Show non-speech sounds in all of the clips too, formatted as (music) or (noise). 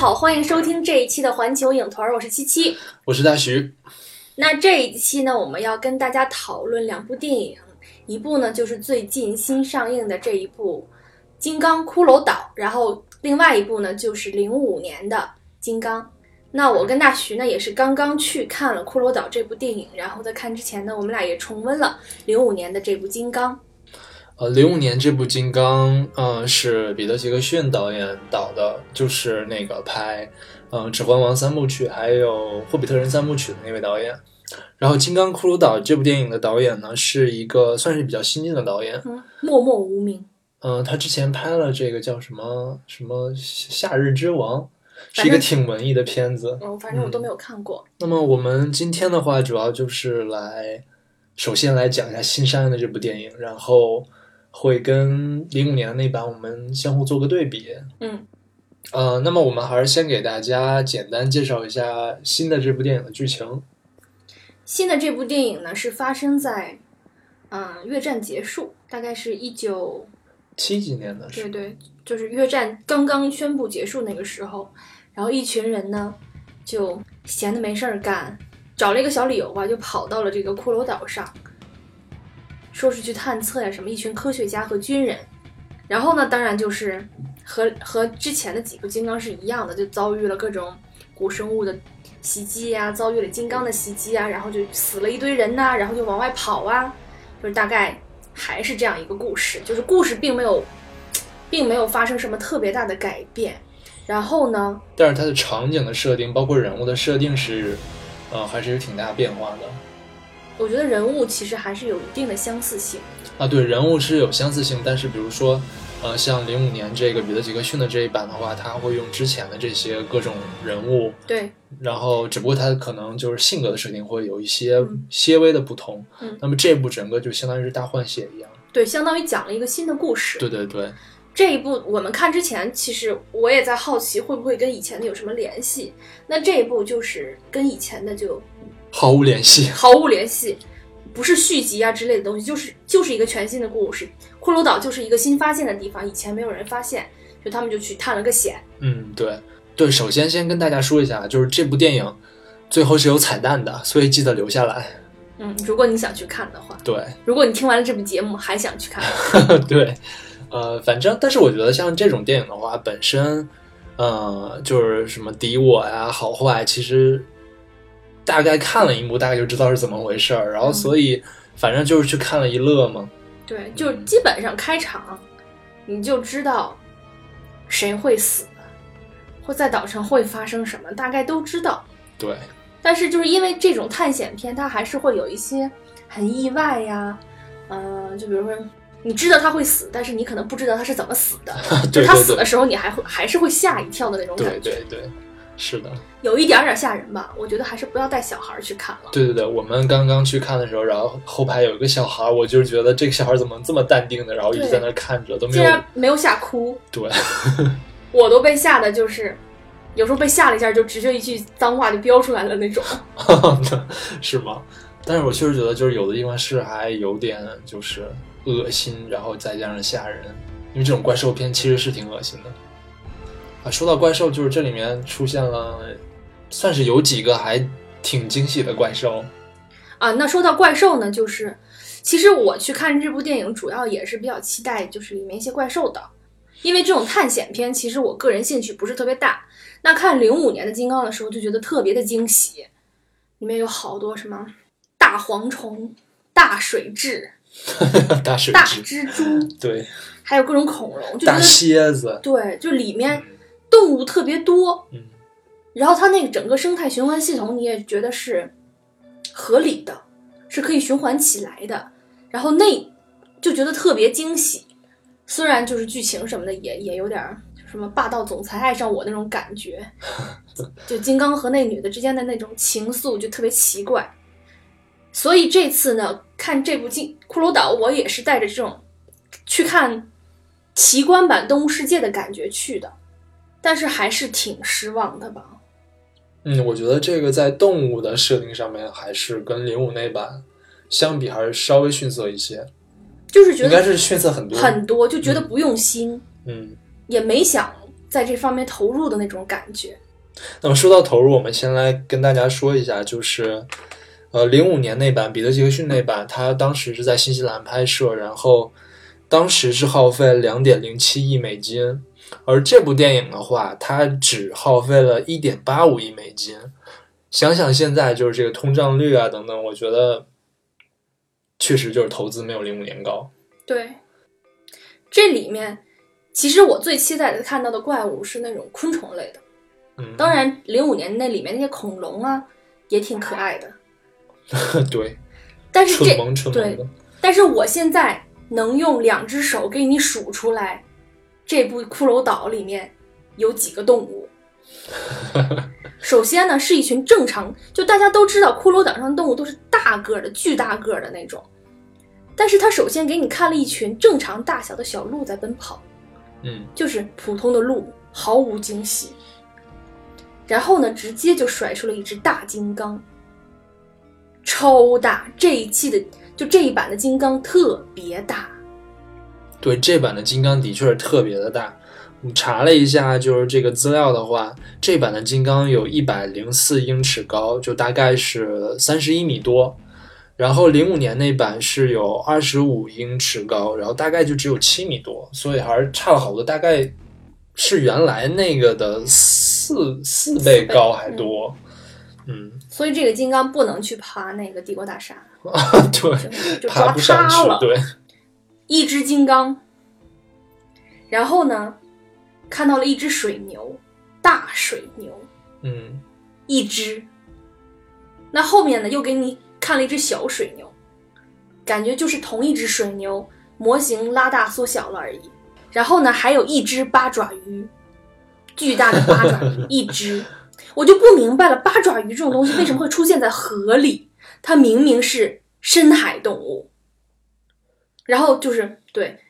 好，欢迎收听这一期的环球影团，我是七七。我是大徐。那这一期呢，我们要跟大家讨论两部电影，一部呢就是最近新上映的这一部《金刚：骷髅岛》，然后另外一部呢就是零五年的《金刚》。那我跟大徐呢也是刚刚去看了《骷髅岛》这部电影，然后在看之前呢，我们俩也重温了零五年的这部《金刚》。呃，零五年这部《金刚》，嗯，是彼得·杰克逊导演导的，就是那个拍，嗯，《指环王》三部曲还有《霍比特人》三部曲的那位导演。然后，《金刚：骷髅岛》这部电影的导演呢，是一个算是比较新晋的导演，嗯，默默无名。嗯，他之前拍了这个叫什么什么《夏日之王》，是一个挺文艺的片子。嗯，反正我都没有看过。那么我们今天的话，主要就是来，首先来讲一下新上映的这部电影，然后。会跟零五年那版我们相互做个对比，嗯，呃，那么我们还是先给大家简单介绍一下新的这部电影的剧情。新的这部电影呢是发生在，嗯，越战结束，大概是一九七几年的时候，对对，就是越战刚刚宣布结束那个时候，然后一群人呢就闲的没事儿干，找了一个小理由吧，就跑到了这个骷髅岛上。说是去探测呀，什么一群科学家和军人，然后呢，当然就是和和之前的几部金刚是一样的，就遭遇了各种古生物的袭击呀，遭遇了金刚的袭击啊，然后就死了一堆人呐，然后就往外跑啊，就是大概还是这样一个故事，就是故事并没有，(tsk) 并没有发生什么特别大的改变，然后呢，但是它的场景的设定，包括人物的设定是，呃，还是有挺大变化的。我觉得人物其实还是有一定的相似性啊，对，人物是有相似性，但是比如说，呃，像零五年这个彼得·杰克逊的这一版的话，他会用之前的这些各种人物，对，然后只不过他可能就是性格的设定会有一些些微的不同，嗯，那么这部整个就相当于是大换血一样，对，相当于讲了一个新的故事，对对对，这一部我们看之前，其实我也在好奇会不会跟以前的有什么联系，那这一部就是跟以前的就。毫无联系，毫无联系，不是续集啊之类的东西，就是就是一个全新的故事。骷髅岛就是一个新发现的地方，以前没有人发现，就他们就去探了个险。嗯，对对，首先先跟大家说一下，就是这部电影最后是有彩蛋的，所以记得留下来。嗯，如果你想去看的话，对，如果你听完了这部节目还想去看，(laughs) 对，呃，反正但是我觉得像这种电影的话，本身，呃，就是什么敌我呀、好坏，其实。大概看了一幕，大概就知道是怎么回事儿，然后所以反正就是去看了一乐嘛。对，就基本上开场你就知道谁会死，或在岛上会发生什么，大概都知道。对。但是就是因为这种探险片，它还是会有一些很意外呀，嗯，就比如说你知道他会死，但是你可能不知道他是怎么死的，(laughs) 就是他死的时候你还会还是会吓一跳的那种感觉。对对对。是的，有一点点吓人吧？我觉得还是不要带小孩去看了。对对对，我们刚刚去看的时候，然后后排有一个小孩，我就是觉得这个小孩怎么这么淡定的，然后一直在那看着，都没有，竟然没有吓哭。对，(laughs) 我都被吓得就是，有时候被吓了一下，就直接一句脏话就飙出来了那种。(laughs) 是吗？但是我确实觉得，就是有的地方是还有点就是恶心，然后再加上吓人，因为这种怪兽片其实是挺恶心的。啊，说到怪兽，就是这里面出现了，算是有几个还挺惊喜的怪兽。啊，那说到怪兽呢，就是其实我去看这部电影，主要也是比较期待就是里面一些怪兽的，因为这种探险片，其实我个人兴趣不是特别大。那看零五年的《金刚》的时候，就觉得特别的惊喜，里面有好多什么大蝗虫、大水蛭、(laughs) 大水大蜘蛛，对，还有各种恐龙，就大蝎子，对，就里面。动物特别多，嗯，然后它那个整个生态循环系统，你也觉得是合理的，是可以循环起来的，然后那就觉得特别惊喜。虽然就是剧情什么的也也有点什么霸道总裁爱上我那种感觉，(laughs) 就金刚和那女的之间的那种情愫就特别奇怪。所以这次呢，看这部《金骷髅岛》，我也是带着这种去看奇观版《动物世界》的感觉去的。但是还是挺失望的吧？嗯，我觉得这个在动物的设定上面，还是跟零五那版相比，还是稍微逊色一些。就是觉得应该是逊色很多很多，就觉得不用心。嗯，也没想在这方面投入的那种感觉。那么说到投入，我们先来跟大家说一下，就是呃，零五年那版彼得·杰克逊那版，它当时是在新西兰拍摄，然后当时是耗费两点零七亿美金，而这部电影的话，它只耗费了一点八五亿美金。想想现在就是这个通胀率啊等等，我觉得确实就是投资没有零五年高。对，这里面其实我最期待的看到的怪物是那种昆虫类的。嗯，当然，零五年那里面那些恐龙啊也挺可爱的，(laughs) 对，但是这对，但是我现在能用两只手给你数出来，这部骷髅岛里面有几个动物。首先呢，是一群正常，就大家都知道，骷髅岛上的动物都是大个儿的、巨大个儿的那种。但是他首先给你看了一群正常大小的小鹿在奔跑，嗯，就是普通的鹿，毫无惊喜。然后呢，直接就甩出了一只大金刚，超大。这一期的就这一版的金刚特别大，对，这版的金刚的确是特别的大。我查了一下，就是这个资料的话，这版的金刚有一百零四英尺高，就大概是三十一米多。然后零五年那版是有二十五英尺高，然后大概就只有七米多，所以还是差了好多，大概是原来那个的四四倍高还多。嗯，所以这个金刚不能去爬那个帝国大厦，(laughs) 对，就就爬不上去，对，一只金刚，然后呢，看到了一只水牛，大水牛，嗯，一只。那后面呢，又给你看了一只小水牛，感觉就是同一只水牛模型拉大缩小了而已。然后呢，还有一只八爪鱼，巨大的八爪鱼，(laughs) 一只。我就不明白了，八爪鱼这种东西为什么会出现在河里？它明明是深海动物。然后就是对，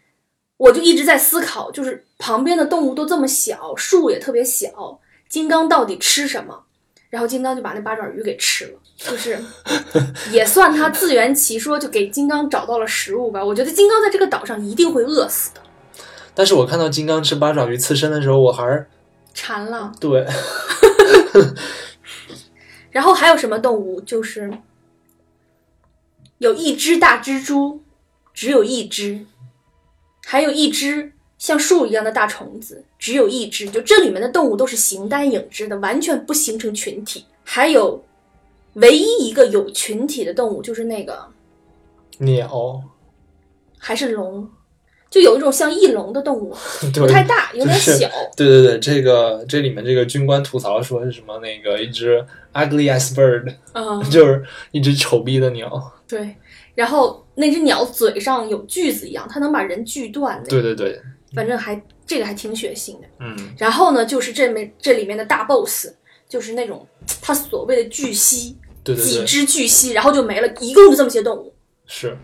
我就一直在思考，就是旁边的动物都这么小，树也特别小，金刚到底吃什么？然后金刚就把那八爪鱼给吃了，就是 (laughs) 也算他自圆其说，就给金刚找到了食物吧。我觉得金刚在这个岛上一定会饿死的，但是我看到金刚吃八爪鱼刺身的时候，我还是馋了。对，(laughs) 然后还有什么动物？就是有一只大蜘蛛，只有一只；还有一只像树一样的大虫子，只有一只。就这里面的动物都是形单影只的，完全不形成群体。还有唯一一个有群体的动物，就是那个鸟，还是龙，就有一种像翼龙的动物，(laughs) 不太大，有点就是小。对对对，这个这里面这个军官吐槽说是什么？那个一只 ugly ass bird，嗯，(laughs) 就是一只丑逼的鸟。对。然后那只鸟嘴上有锯子一样，它能把人锯断那对对对，反正还这个还挺血腥的。嗯，然后呢，就是这面这里面的大 boss，就是那种他所谓的巨蜥，对对对几，只巨蜥，然后就没了，一共就这么些动物。是，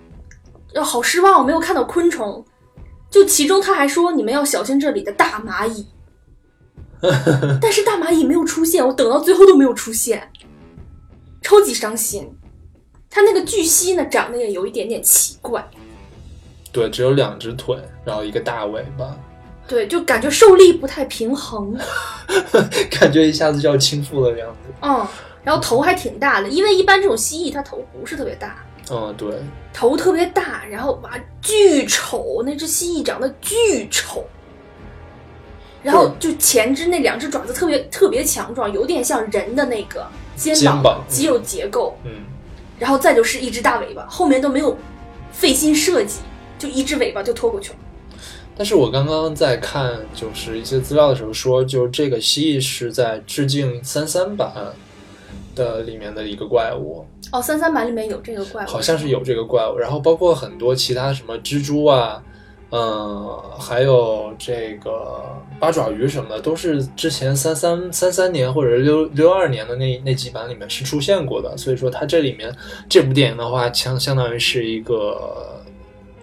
呃，好失望，我没有看到昆虫。就其中他还说你们要小心这里的大蚂蚁，(laughs) 但是大蚂蚁没有出现，我等到最后都没有出现，超级伤心。它那个巨蜥呢，长得也有一点点奇怪，对，只有两只腿，然后一个大尾巴，对，就感觉受力不太平衡。(laughs) 感觉一下子就要倾覆的样子。嗯，然后头还挺大的，因为一般这种蜥蜴它头不是特别大，嗯，对，头特别大，然后哇巨丑，那只蜥蜴长得巨丑，然后就前肢那两只爪子特别特别强壮，有点像人的那个肩肩膀。肌肉结构，嗯，然后再就是一只大尾巴，后面都没有费心设计，就一只尾巴就拖过去了。但是我刚刚在看就是一些资料的时候说，就这个蜥蜴是在致敬三三版的里面的一个怪物，哦，三三版里面有这个怪物，好像是有这个怪物，然后包括很多其他什么蜘蛛啊，嗯，还有这个八爪鱼什么的，都是之前三三三三年或者六六二年的那那几版里面是出现过的，所以说它这里面这部电影的话，相相当于是一个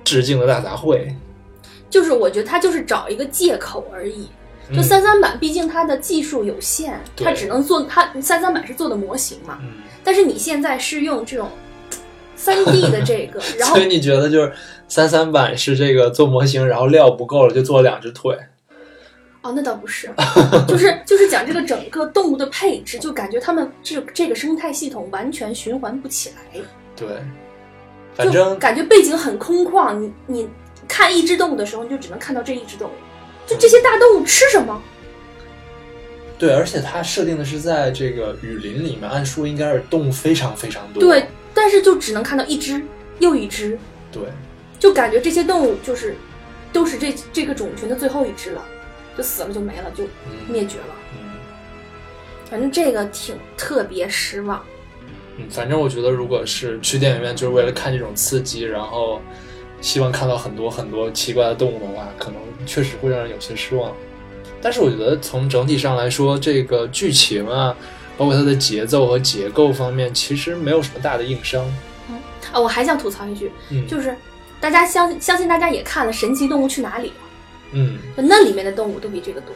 致敬的大杂烩。就是我觉得他就是找一个借口而已。就嗯三三版，毕竟它的技术有限，对它只能做它三三版是做的模型嘛。嗯，但是你现在是用这种三 D 的这个，(laughs) 然后所以你觉得就是三三版是这个做模型，然后料不够了就做两只腿，哦，那倒不是，(laughs) 就是就是讲这个整个动物的配置，就感觉他们这这个生态系统完全循环不起来，对，反就正感觉背景很空旷。你你看一只动物的时候，你就只能看到这一只动物，就这些大动物吃什么？对，而且它设定的是在这个雨林里面，按说应该是动物非常非常多。对，但是就只能看到一只又一只，对，就感觉这些动物就是都是这这个种群的最后一只了，就死了就没了，就嗯灭绝了。嗯反正这个挺特别失望。嗯，反正我觉得，如果是去电影院就是为了看这种刺激，然后希望看到很多很多奇怪的动物的话，可能确实会让人有些失望。但是我觉得从整体上来说，这个剧情啊，包括它的节奏和结构方面，其实没有什么大的硬伤。啊，我还想吐槽一句，嗯，就是大家相相信大家也看了《神奇动物去哪里》嗯，就那里面的动物都比这个多。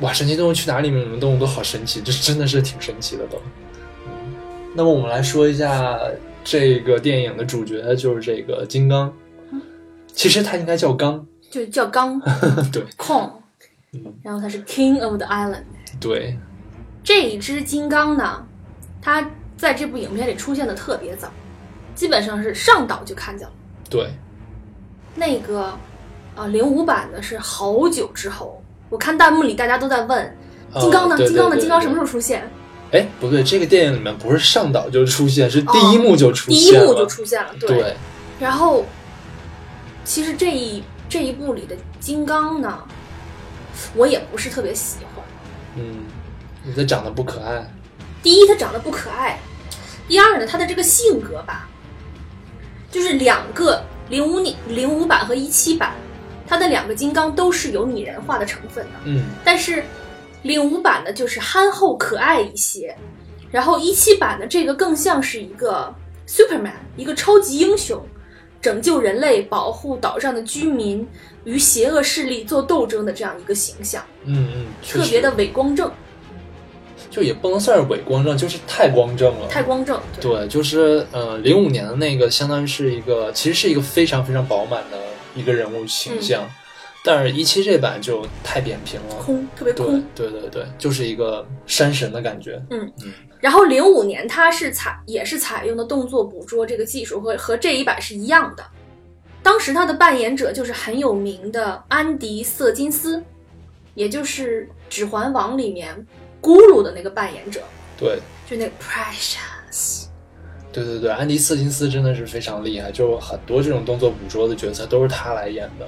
哇，神奇动物去哪里面？里面动物都好神奇，这真的是挺神奇的都。嗯，那么我们来说一下这个电影的主角，就是这个金刚。其实它应该叫刚，就叫刚 (laughs) 对 Kong，嗯然后他是 King of the Island。对，这一只金刚呢，它在这部影片里出现的特别早，基本上是上岛就看见了。对，那个啊零五版的是好久之后，我看弹幕里大家都在问金刚呢，哦对金刚呢，金刚什么时候出现？哎，不对，这个电影里面不是上岛就出现，是第一幕就出第现了。一幕就出现了，对，然后，其实这一这一部里的金刚呢，我也不是特别喜欢。嗯，你的长得不可爱。第一，他长得不可爱；第二呢，他的这个性格吧，就是两个零五年零五版和一七版，他的两个金刚都是有拟人化的成分的。嗯，但是零五版的就是憨厚可爱一些，然后一七版的这个更像是一个 Superman，一个超级英雄，拯救人类、保护岛上的居民，与邪恶势力做斗争的这样一个形象，嗯嗯，特别的伟光正，就也不能算是伪光正，就是太光正了。太光正。对，就是呃，零五年的那个，相当于是一个，其实是一个非常非常饱满的一个人物形象，但是一期这版就太扁平了。空，特别对空。对对对，就是一个山神的感觉。嗯嗯然后零五年它是采也是采用的动作捕捉这个技术和和这一版是一样的。当时他的扮演者就是很有名的安迪·瑟金斯，也就是《指环王》里面咕噜的那个扮演者，对就那个 Precious。对对对，安迪·斯金斯真的是非常厉害，就很多这种动作捕捉的角色都是他来演的。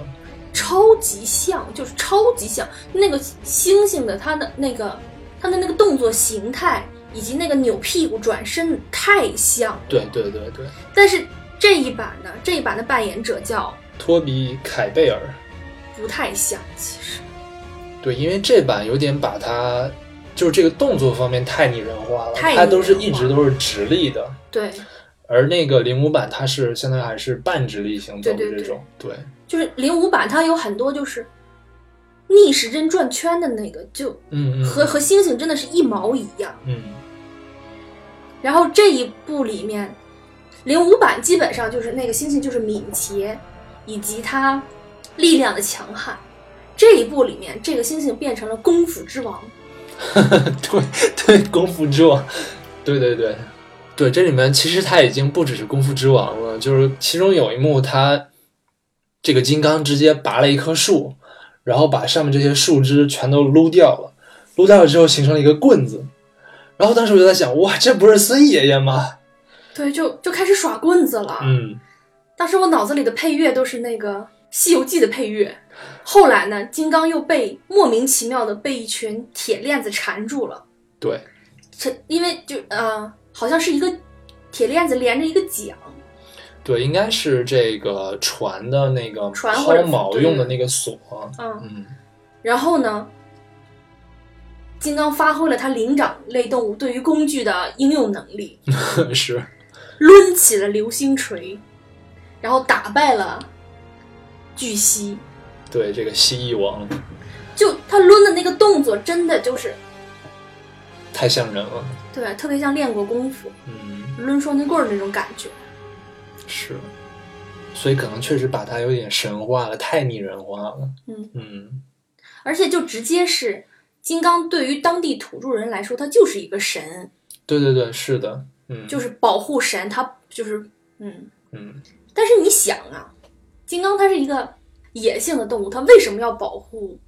超级像，就是超级像那个猩猩的，他的那个他的那个动作形态以及那个扭屁股转身太像了。对对对对，但是这一版呢，这一版的扮演者叫托比·凯贝尔。不太像，其实对，因为这版有点把它，就是这个动作方面太拟人化了，太它都是一直都是直立的，对，而那个零五版它是相当于还是半直立行走的对对这种，对就是零五版它有很多就是逆时针转圈的那个，就嗯嗯，和和猩猩真的是一毛一样。嗯然后这一部里面，零五版基本上就是那个猩猩就是敏捷，以及它力量的强悍。这一部里面，这个猩猩变成了功夫之王。(laughs) 对对，功夫之王，对对对对，这里面其实他已经不只是功夫之王了，就是其中有一幕他这个金刚直接拔了一棵树，然后把上面这些树枝全都撸掉了，撸掉了之后形成了一个棍子，然后当时我就在想，哇，这不是孙爷爷吗？对，就就开始耍棍子了。嗯，当时我脑子里的配乐都是那个《西游记》的配乐。后来呢，金刚又被莫名其妙的被一群铁链子缠住了。对。这因为就呃，好像是一个铁链子连着一个桨，对，应该是这个船的那个抛锚用的那个锁，嗯，嗯，然后呢，金刚发挥了他灵长类动物对于工具的应用能力，(laughs) 是，抡起了流星锤，然后打败了巨蜥。对这个蜥蜴王就他抡的那个动作，真的就是太像人了，对，特别像练过功夫嗯。抡双截棍儿那种感觉。是，所以可能确实把他有点神化了，太拟人化了。嗯嗯而且就直接是金刚对于当地土著人来说，他就是一个神，对对对，是的，嗯，就是保护神，他就是嗯。嗯，但是你想啊，金刚它是一个野性的动物，它为什么要保护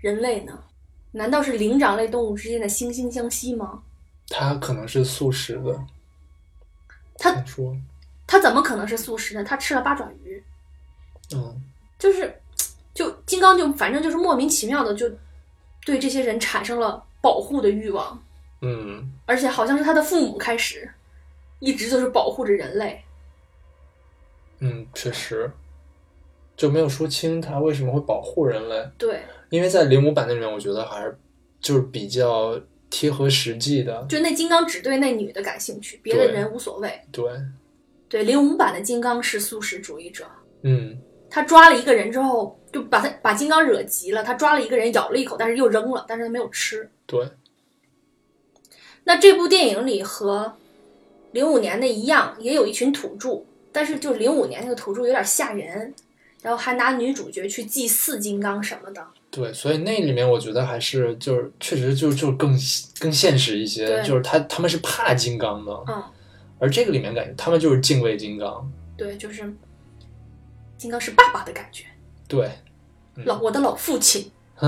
人类呢？难道是灵长类动物之间的惺惺相惜吗？它可能是素食的，它听说，它怎么可能是素食呢？它吃了八爪鱼，嗯，就是就金刚就反正就是莫名其妙的就对这些人产生了保护的欲望，嗯，而且好像是他的父母开始一直就是保护着人类。嗯，确实，就没有说清他为什么会保护人类，对，因为在零五版那里面，我觉得还是就是比较贴合实际的，就那金刚只对那女的感兴趣，别的人无所谓。对，对，零五版的金刚是素食主义者，嗯，他抓了一个人之后，就把他把金刚惹急了，他抓了一个人咬了一口，但是又扔了，但是他没有吃。对，那这部电影里和零五年的一样，也有一群土著，但是就零五年那个土著有点吓人，然后还拿女主角去祭祀金刚什么的。对，所以那里面我觉得还是就是确实就就更更现实一些，就是他他们是怕金刚的，嗯，而这个里面感觉他们就是敬畏金刚，对，就是金刚是爸爸的感觉，对，嗯。老我的老父亲。(laughs)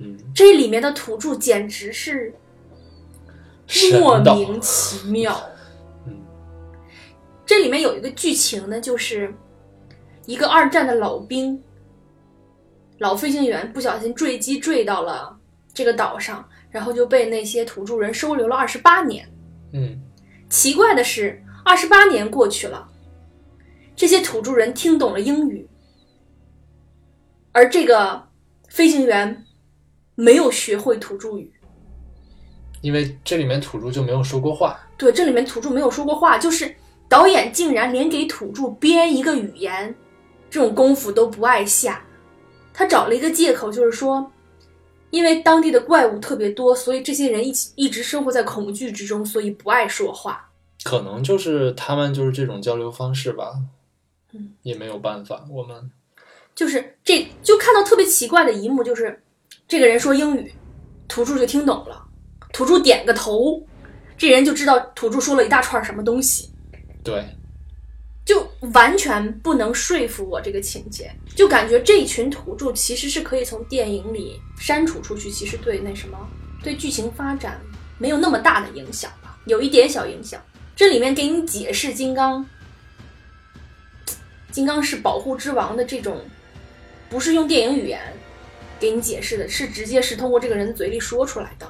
嗯，这里面的土著简直是莫名其妙。嗯。这里面有一个剧情呢，就是一个二战的老兵、老飞行员不小心坠机坠到了这个岛上，然后就被那些土著人收留了二十八年。嗯奇怪的是，二十八年过去了，这些土著人听懂了英语，而这个飞行员没有学会土著语。因为这里面土著就没有说过话，对，这里面土著没有说过话，就是导演竟然连给土著编一个语言，这种功夫都不爱下。他找了一个借口，就是说，因为当地的怪物特别多，所以这些人一起一直生活在恐惧之中，所以不爱说话。可能就是他们就是这种交流方式吧，嗯，也没有办法，我们就是这就看到特别奇怪的一幕，就是这个人说英语，土著就听懂了，土著点个头，这人就知道土著说了一大串什么东西。对，就完全不能说服我这个情节，就感觉这一群土著其实是可以从电影里删除出去，其实对那什么对剧情发展没有那么大的影响吧，有一点小影响。这里面给你解释金刚，金刚是保护之王的这种，不是用电影语言给你解释的，是直接是通过这个人嘴里说出来的。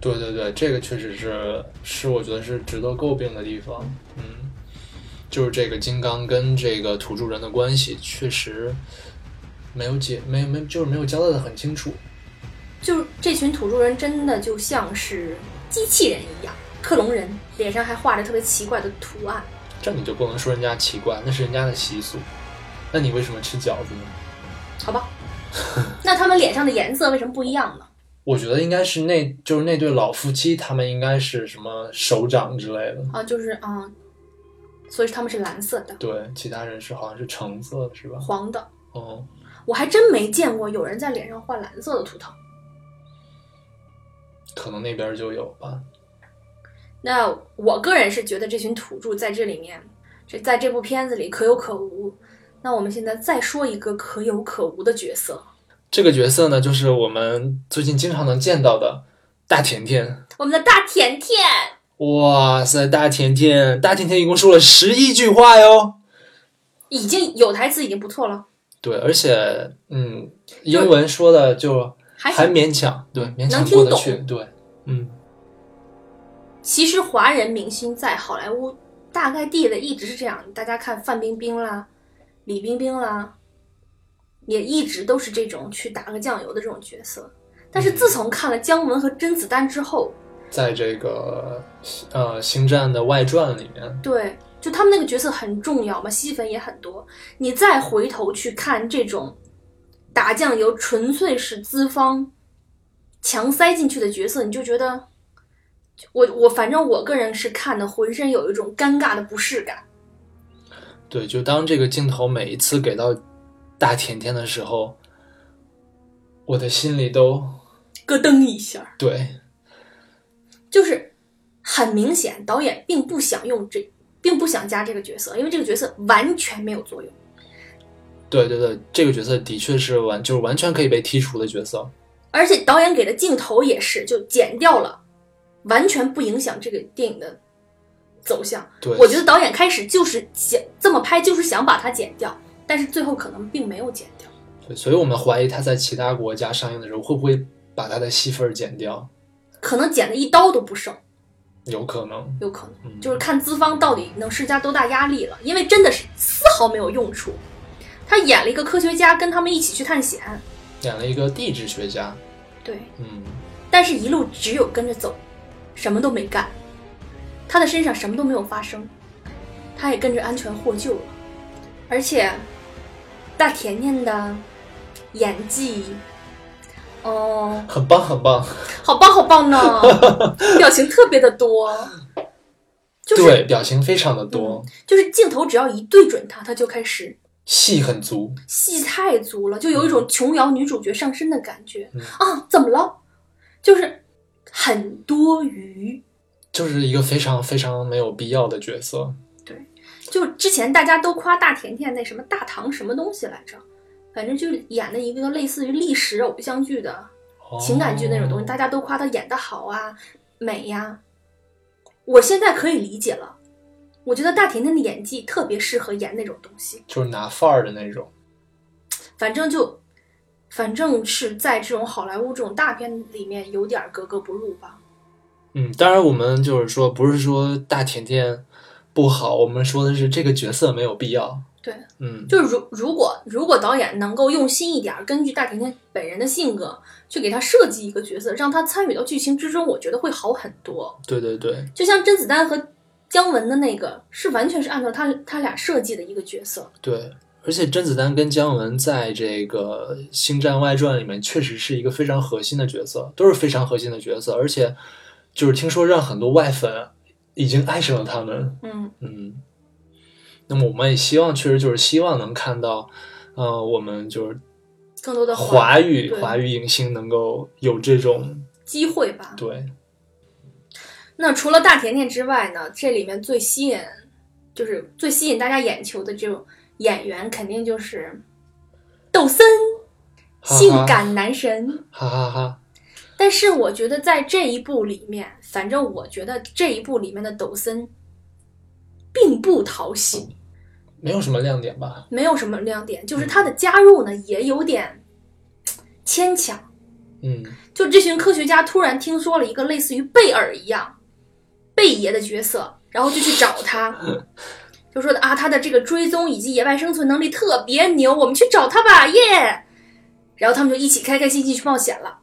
对对对，这个确实是是我觉得是值得诟病的地方，嗯，就是这个金刚跟这个土著人的关系确实没有解没没就是没有交代的很清楚，就是这群土著人真的就像是机器人一样，克隆人，脸上还画着特别奇怪的图案。这你就不能说人家奇怪，那是人家的习俗，那你为什么吃饺子呢？好吧，那他们脸上的颜色为什么不一样呢？我觉得应该是那就是那对老夫妻，他们应该是什么首长之类的，啊，就是啊、所以他们是蓝色的、对，其他人是好像是橙色的，是吧？黄的。哦、我还真没见过有人在脸上画蓝色的图腾。可能那边就有吧。那我个人是觉得这群土著在这里面，这在这部片子里可有可无。那我们现在再说一个可有可无的角色，这个角色呢，就是我们最近经常能见到的大甜甜。我们的大甜甜。哇塞，大甜甜，大甜甜一共说了十一句话哟。已经有台词已经不错了，对，而且嗯，英文说的就还还勉强，对，勉强听得去。对，嗯，其实华人明星在好莱坞大概地位一直是这样，大家看范冰冰啦、李冰冰啦，也一直都是这种去打个酱油的这种角色。但是自从看了姜文和甄子丹之后，在这个呃《星战》的外传里面，对，就他们那个角色很重要嘛，戏份也很多。你再回头去看这种打酱油纯粹是资方强塞进去的角色，你就觉得，我我反正我个人是看的浑身有一种尴尬的不适感。对，就当这个镜头每一次给到大甜甜的时候，我的心里都咯噔一下，对，就是很明显，导演并不想用这，并不想加这个角色，因为这个角色完全没有作用。对对对，这个角色的确是完，就是完全可以被剔除的角色。而且导演给的镜头也是就剪掉了，完全不影响这个电影的走向。对，我觉得导演开始就是想这么拍，就是想把它剪掉，但是最后可能并没有剪掉。对，所以我们怀疑他在其他国家上映的时候会不会把他的戏份剪掉，可能剪的一刀都不剩，有可能。有可能。嗯。就是看资方到底能施加多大压力了，因为真的是丝毫没有用处。他演了一个科学家，跟他们一起去探险，演了一个地质学家，对，嗯，但是一路只有跟着走，什么都没干，他的身上什么都没有发生，他也跟着安全获救了，而且大甜甜的演技，哦，很棒很棒。好棒好棒呢，(laughs) 表情特别的多，就是对，表情非常的多，就是镜头只要一对准他，他就开始戏很足。戏太足了，就有一种琼瑶女主角上身的感觉、嗯啊！怎么了？就是很多余。就是一个非常非常没有必要的角色。对就之前大家都夸大甜甜那什么大唐什么东西来着，反正就演的一个类似于历史偶像剧的情感剧那种东西，哦大家都夸她演的好啊，美呀。我现在可以理解了，我觉得大甜甜的演技特别适合演那种东西。就是拿范儿的那种。反正就，反正是在这种好莱坞这种大片里面有点格格不入吧。嗯，当然我们就是说，不是说大甜甜不好，我们说的是这个角色没有必要。对，嗯，就是如如果如果导演能够用心一点儿，根据大甜甜本人的性格去给他设计一个角色，让他参与到剧情之中，我觉得会好很多。对对对，就像甄子丹和姜文的那个，是完全是按照他他俩设计的一个角色。对，而且甄子丹跟姜文在这个《星战外传》里面确实是一个非常核心的角色，都是非常核心的角色，而且就是听说让很多外粉已经爱上了他们。嗯，嗯，那么我们也希望，确实就是希望能看到，呃，我们就是更多的华语华语影星能够有这种机会吧。对，那除了大甜甜之外呢，这里面最吸引，就是最吸引大家眼球的这种演员，肯定就是抖森，性感男神。哈哈哈。但是我觉得在这一部里面，反正我觉得这一部里面的抖森并不讨喜，没有什么亮点吧？没有什么亮点，就是他的加入呢也有点牵强。嗯，就这群科学家突然听说了一个类似于贝尔一样贝爷的角色，然后就去找他，(laughs) 就说啊，他的这个追踪以及野外生存能力特别牛，我们去找他吧，耶！然后他们就一起开开心心去冒险了。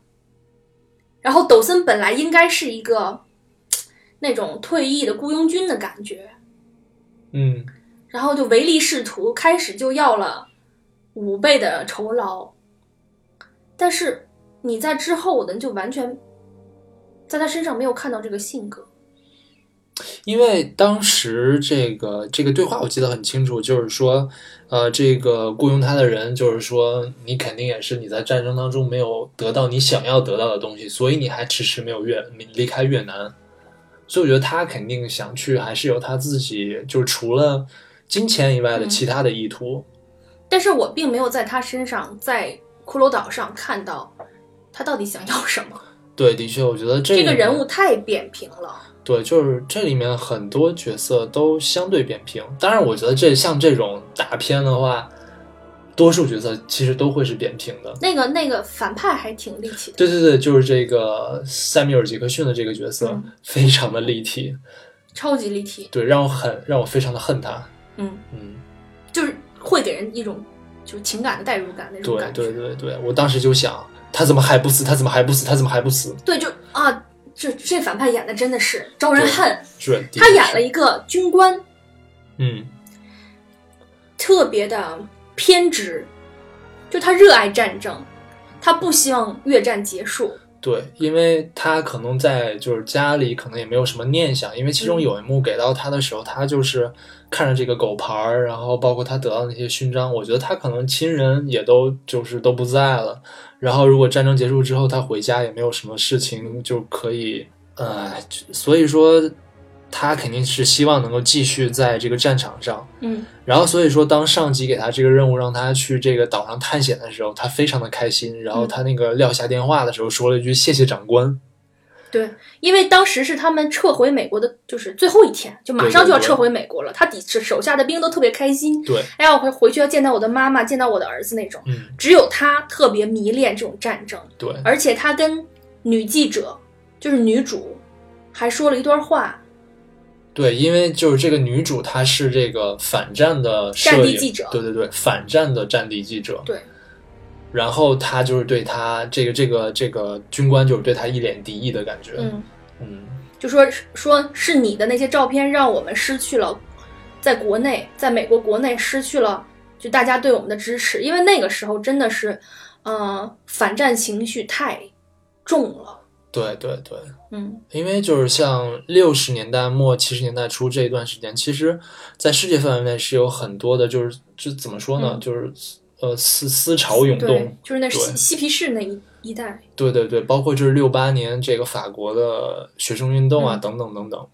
然后抖森本来应该是一个那种退役的雇佣军的感觉，嗯，然后就唯利是图，开始就要了五倍的酬劳。但是你在之后的就完全在他身上没有看到这个性格。因为当时这个这个对话我记得很清楚，就是说，呃，这个雇佣他的人就是说，你肯定也是你在战争当中没有得到你想要得到的东西，所以你还迟迟没有越离开越南。所以我觉得他肯定想去，还是有他自己就是除了金钱以外的嗯其他的意图。但是我并没有在他身上，在骷髅岛上看到他到底想要什么。对，的确，我觉得这这个人物太扁平了。对，就是这里面很多角色都相对扁平。当然，我觉得这像这种大片的话，多数角色其实都会是扁平的。那个那个反派还挺立体的。对对对，就是这个塞缪尔·杰克逊的这个角色、嗯非常的立体，超级立体，对，让我很让我非常的恨他。嗯，嗯，就是会给人一种就是情感的代入感那种感觉。对对对，我当时就想，他怎么还不死？他怎么还不死？他怎么还不死？对，就啊，这这反派演的真的是招人恨。是，他演了一个军官，嗯，特别的偏执，就他热爱战争，他不希望越战结束，对，因为他可能在就是家里可能也没有什么念想，因为其中有一幕给到他的时候，他就是看着这个狗牌儿，然后包括他得到那些勋章，我觉得他可能亲人也都就是都不在了。然后如果战争结束之后，他回家也没有什么事情就可以，呃，所以说他肯定是希望能够继续在这个战场上。嗯然后所以说，当上级给他这个任务，让他去这个岛上探险的时候，他非常的开心。然后他那个撂下电话的时候，说了一句“谢谢长官对，因为当时是他们撤回美国的，就是最后一天，就马上就要撤回美国了。他底手下的兵都特别开心”。，对，哎呀，我回回去要见到我的妈妈，见到我的儿子那种。嗯，只有他特别迷恋这种战争，对，而且他跟女记者，就是女主，还说了一段话。对，因为就是这个女主她是这个反战的摄影战地记者对对对，反战的战地记者。对，然后她就是对他这个这个这个军官就是对他一脸敌意的感觉。嗯，嗯就说说是你的那些照片让我们失去了，在国内，在美国国内失去了就大家对我们的支持，因为那个时候真的是，呃，反战情绪太重了。对对对，嗯。因为就是像六十年代末七十年代初这一段时间，其实，在世界范围内是有很多的，就是就怎么说呢，嗯。就是呃思思潮涌动，，就是那对。嬉嬉皮士那一一代。对对对，包括就是六八年这个法国的学生运动啊，嗯。等等等等。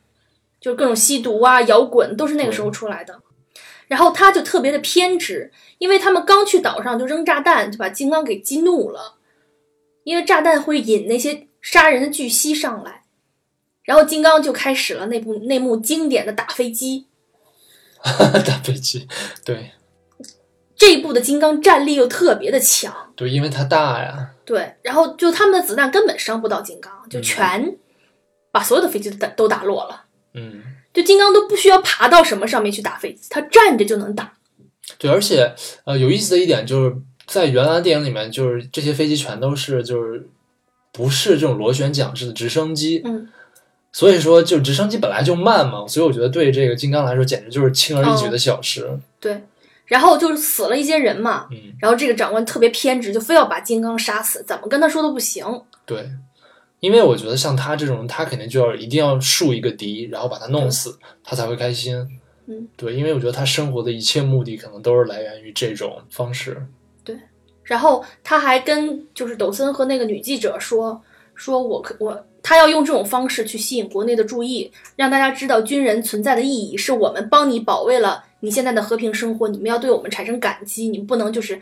就是各种吸毒啊、摇滚都是那个时候出来的。然后他就特别的偏执，因为他们刚去岛上就扔炸弹，就把金刚给激怒了，因为炸弹会引那些杀人的巨蜥上来，然后金刚就开始了那部那幕经典的打飞机。(laughs) 打飞机，对这一部的金刚战力又特别的强，对，因为它大呀，对，然后就他们的子弹根本伤不到金刚，就嗯全把所有的飞机都打都打落了。嗯，就金刚都不需要爬到什么上面去打飞机，他站着就能打。对，而且呃，有意思的一点就是在原来的电影里面，就是这些飞机全都是就是不是这种螺旋桨式的直升机，嗯，所以说就直升机本来就慢嘛，所以我觉得对这个金刚来说简直就是轻而易举的小事。对，然后就是死了一些人嘛，嗯，然后这个长官特别偏执，就非要把金刚杀死，怎么跟他说都不行。对。因为我觉得像他这种人，他肯定就要一定要树一个敌，然后把他弄死，他才会开心。嗯，对，因为我觉得他生活的一切目的可能都是来源于这种方式。然后他还跟就是抖森和那个女记者说，说我可我他要用这种方式去吸引国内的注意，让大家知道军人存在的意义，是我们帮你保卫了你现在的和平生活，你们要对我们产生感激，你们不能就是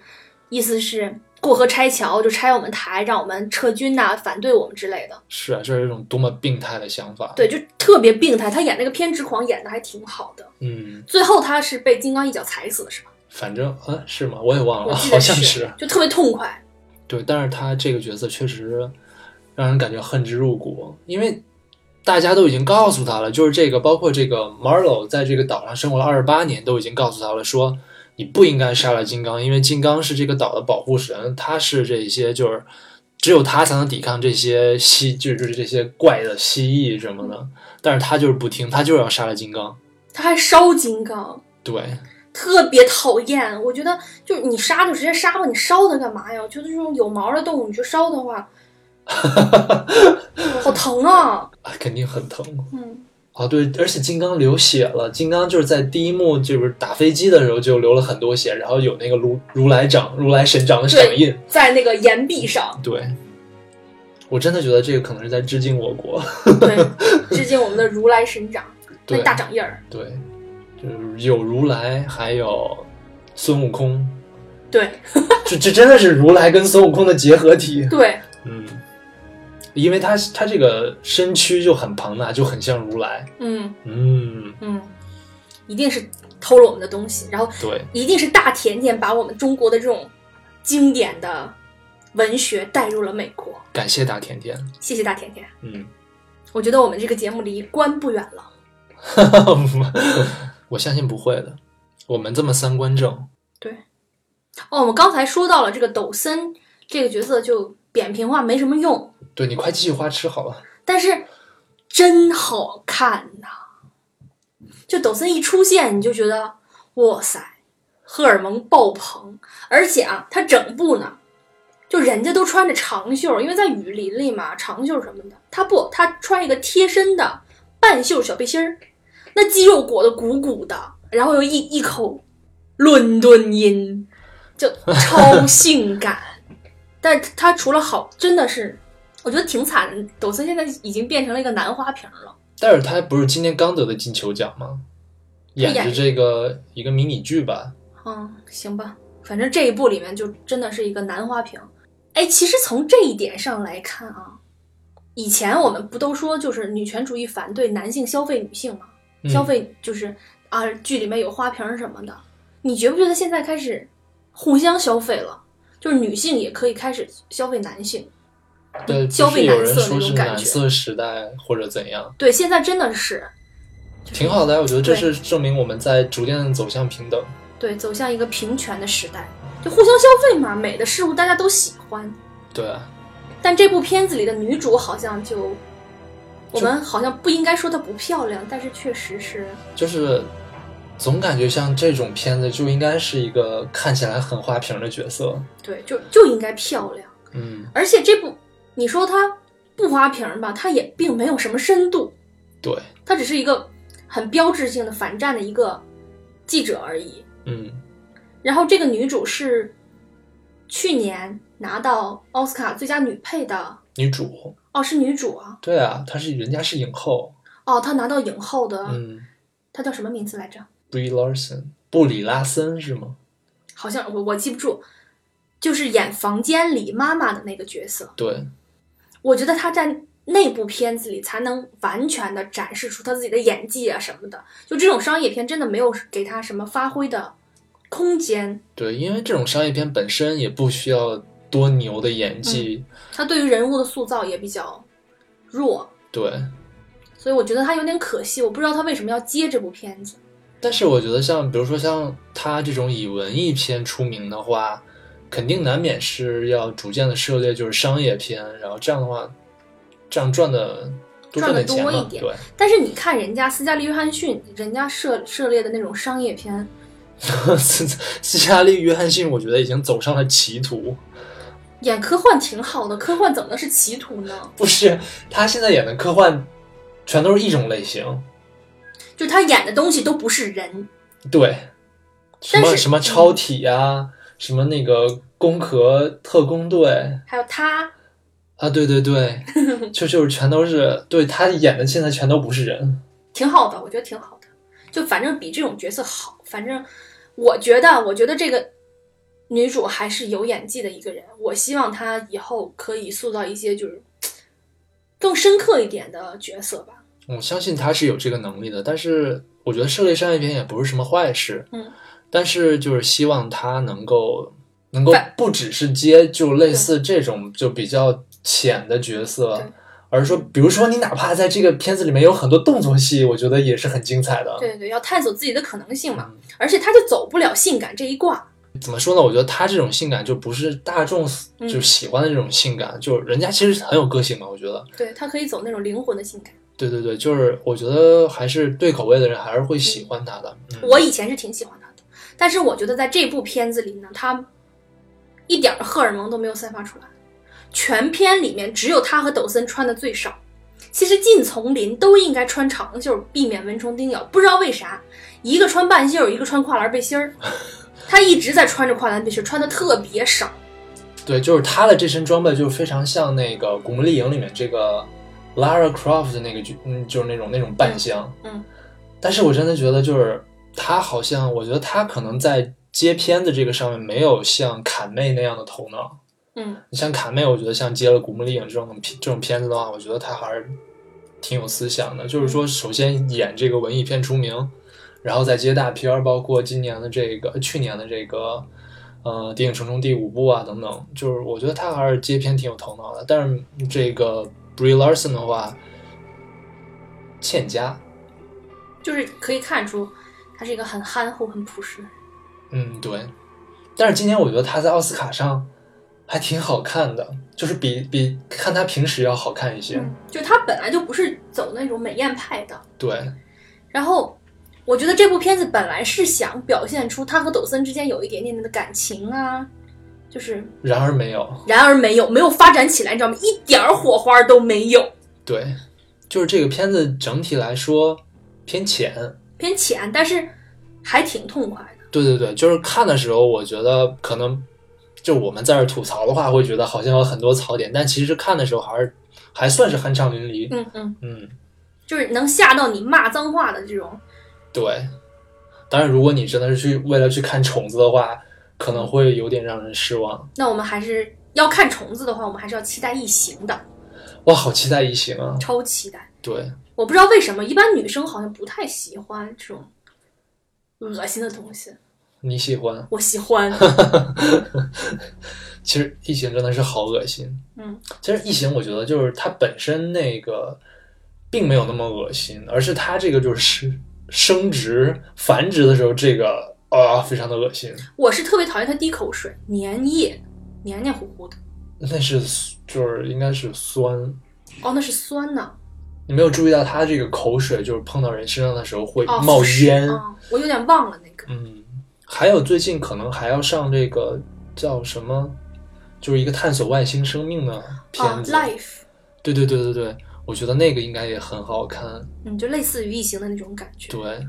意思是过河拆桥就拆我们台，让我们撤军呐、反对我们之类的。是啊，这是一种多么病态的想法。，对，就特别病态。他演那个偏执狂演的还挺好的。嗯，最后他是被金刚一脚踩死的，是吧？反正啊，是吗？我也忘了，(laughs) 好像是，就特别痛快。对，但是他这个角色确实让人感觉恨之入骨，因为大家都已经告诉他了，就是这个，包括这个 Marlow 在这个岛上生活了二十八年，都已经告诉他了，说你不应该杀了金刚，因为金刚是这个岛的保护神，他是这些就是只有他才能抵抗这些蜥，就是这些怪的蜥蜴什么的，但是他就是不听，他就是要杀了金刚。他还烧金刚，对，特别讨厌。我觉得就是你杀就直接杀吧，你烧它干嘛呀？我觉得这种有毛的动物，你去烧的话，(laughs) 好疼啊！啊肯定很疼。嗯，啊，对，而且金刚流血了。金刚就是在第一幕就是打飞机的时候就流了很多血，然后有那个如如来掌、如来神掌的掌印。在那个岩壁上，对，我真的觉得这个可能是在致敬我国。对，(laughs) 致敬我们的如来神掌，那对大掌印儿。对，就是有如来，还有孙悟空，对这这真的是如来跟孙悟空的结合体。对，嗯，因为他他这个身躯就很庞大，就很像如来。嗯嗯，嗯，一定是偷了我们的东西，然后对，一定是大甜甜把我们中国的这种经典的文学带入了美国。感谢大甜甜。谢谢大甜甜，嗯。我觉得我们这个节目离关不远了。(laughs) 我相信不会的，我们这么三观正，对。哦，我们刚才说到了这个抖森这个角色，就扁平化没什么用，对你快继续花痴好了。但是真好看呐！就抖森一出现，你就觉得哇塞，荷尔蒙爆棚，而且啊，他整部呢就人家都穿着长袖，因为在雨林里嘛，长袖什么的，他不，他穿一个贴身的半袖小背心儿，那肌肉裹得鼓鼓的，然后又一一口伦敦音，就超性感。但是他除了好，真的是，我觉得挺惨的。抖森现在已经变成了一个男花瓶了。但是他不是今年刚得的金球奖吗？演演着这个一个迷你剧吧，嗯，行吧，反正这一部里面就真的是一个男花瓶。哎，其实从这一点上来看啊，以前我们不都说就是女权主义反对男性消费女性吗？嗯消费就是啊，剧里面有花瓶什么的。你觉不觉得现在开始互相消费了？就是女性也可以开始消费男性。对，消费男色那种感觉男色时代或者怎样，对，现在真的是，就是挺好的。我觉得这是证明我们在逐渐走向平等。对，走向一个平权的时代，就互相消费嘛，美的事物大家都喜欢。对啊，但这部片子里的女主好像就，我们好像不应该说她不漂亮，但是确实是，就是总感觉像这种片子就应该是一个看起来很花瓶的角色。对，就就应该漂亮。嗯，而且这部你说她不花瓶吧，她也并没有什么深度，对，她只是一个很标志性的反战的一个记者而已。嗯，然后这个女主是去年拿到奥斯卡最佳女配的，女主，哦，是女主啊，对啊，她是人家是影后，哦，她拿到影后的，嗯她叫什么名字来着？，Brie Larson，布里拉森是吗？好像我我记不住，就是演房间里妈妈的那个角色。对，我觉得她在那部片子里才能完全的展示出她自己的演技啊什么的。就这种商业片真的没有给她什么发挥的空间，对，因为这种商业片本身也不需要多牛的演技，他对于人物的塑造也比较弱，对。所以我觉得他有点可惜。我不知道他为什么要接这部片子。但是我觉得像比如说像他这种以文艺片出名的话，肯定难免是要逐渐的涉猎就是商业片，然后这样的话，这样赚的多赚得点钱嘛，多一点对。但是你看人家斯嘉丽·约翰逊，人家涉涉猎的那种商业片，(laughs) 斯斯嘉丽·约翰逊，我觉得已经走上了歧途。演科幻挺好的，科幻怎么能是歧途呢？不是，他现在演的科幻全都是一种类型，就他演的东西都不是人，对，什么什么超体呀、什么那个攻壳特工队还有他，啊，对对对，(laughs) 就就是全都是对他演的，现在全都不是人。挺好的，我觉得挺好的。就反正比这种角色好，反正我觉得，我觉得这个女主还是有演技的一个人。我希望她以后可以塑造一些就是更深刻一点的角色吧。我相信她是有这个能力的，但是我觉得涉猎商业片也不是什么坏事。嗯，但是就是希望她能够能够不只是接就类似这种就比较浅的角色，而是说，比如说你哪怕在这个片子里面有很多动作戏，我觉得也是很精彩的。对对，要探索自己的可能性嘛。嗯而且她就走不了性感这一挂。怎么说呢？我觉得他这种性感就不是大众嗯就喜欢的这种性感，就是人家其实很有个性嘛。我觉得，对他可以走那种灵魂的性感。对对对，就是我觉得还是对口味的人还是会喜欢他的。嗯，我以前是挺喜欢他的，但是我觉得在这部片子里呢，他一点荷尔蒙都没有散发出来。全片里面只有他和抖森穿的最少。其实进丛林都应该穿长袖，避免蚊虫叮咬。不知道为啥，一个穿半袖，一个穿跨栏背心儿，她一直在穿着跨栏背心，穿的特别少。对，就是他的这身装备就非常像那个《古墓丽影》里面这个 Lara Croft 的那个角，嗯，就是那种那种扮相。嗯，但是我真的觉得，就是他好像，我觉得他可能在接片子这个上面没有像坎妹那样的头脑。嗯，你像坎妹，我觉得像接了《古墓丽影》这种片这种片子的话，我觉得他还是挺有思想的。就是说，首先演这个文艺片出名，然后再接大片儿，包括今年的这个、去年的这个呃《谍影重重》第五部啊等等，就是我觉得他还是接片挺有头脑的。但是这个 Brie Larson 的话，欠佳，就是可以看出他是一个很憨厚、很朴实。嗯，对。但是今年我觉得他在奥斯卡上还挺好看的，就是比比看他平时要好看一些。嗯，就他本来就不是走那种美艳派的。对，然后我觉得这部片子本来是想表现出他和抖森之间有一点点的感情啊，就是然而没有，然而没有没有发展起来，你知道吗？一点儿火花都没有，对，就是这个片子整体来说偏浅。偏浅，但是还挺痛快的。对对对，就是看的时候，我觉得可能就我们在这吐槽的话，会觉得好像有很多槽点，但其实看的时候还是还算是酣畅淋漓。嗯嗯，嗯，就是能吓到你骂脏话的这种。对。当然，如果你真的是去为了去看虫子的话，可能会有点让人失望。那我们还是要看虫子的话，我们还是要期待异形的，哇，好期待异形啊！超期待。对，我不知道为什么，一般女生好像不太喜欢这种恶心的东西。你喜欢？我喜欢，(laughs) 其实异形真的是好恶心。嗯，其实异形，我觉得就是它本身那个并没有那么恶心，而是它这个就是生殖繁殖的时候，这个啊、非常的恶心。我是特别讨厌它滴口水，粘液，黏黏糊糊的。那是就是应该是酸。哦，那是酸呢。你没有注意到它这个口水就是碰到人身上的时候会哦，冒烟？哦我有点忘了那个。嗯，还有最近可能还要上这个叫什么，就是一个探索外星生命的片啊子。，Life，对对对对对，我觉得那个应该也很好看。嗯，就类似于异形的那种感觉。对，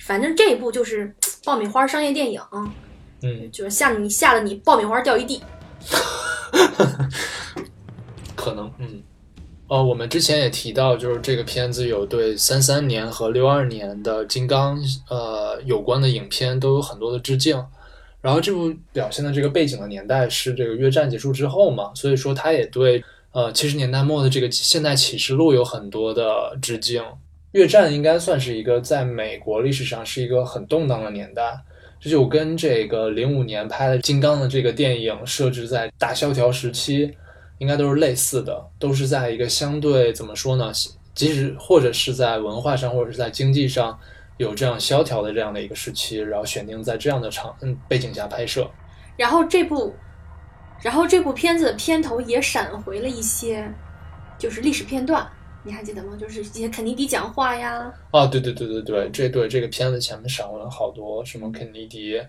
反正这一部就是爆米花商业电影，嗯，就是吓得你吓得你爆米花掉一地。(laughs) 可能，嗯，哦，我们之前也提到，就是这个片子有对三三年和六二年的金刚呃有关的影片都有很多的致敬。然后这部表现的这个背景的年代是这个越战结束之后嘛，所以说它也对呃七十年代末的这个现代启示录有很多的致敬。越战应该算是一个在美国历史上是一个很动荡的年代，这就跟这个零五年拍的《金刚》的这个电影设置在大萧条时期，应该都是类似的，都是在一个相对怎么说呢，即使或者是在文化上或者是在经济上有这样萧条的这样的一个时期，然后选定在这样的场嗯背景下拍摄。然后这部，然后这部片子的片头也闪回了一些，就是历史片段，你还记得吗？就是一些肯尼迪讲话呀，啊，对对对对对，这对这个片子前面闪回了好多什么肯尼迪，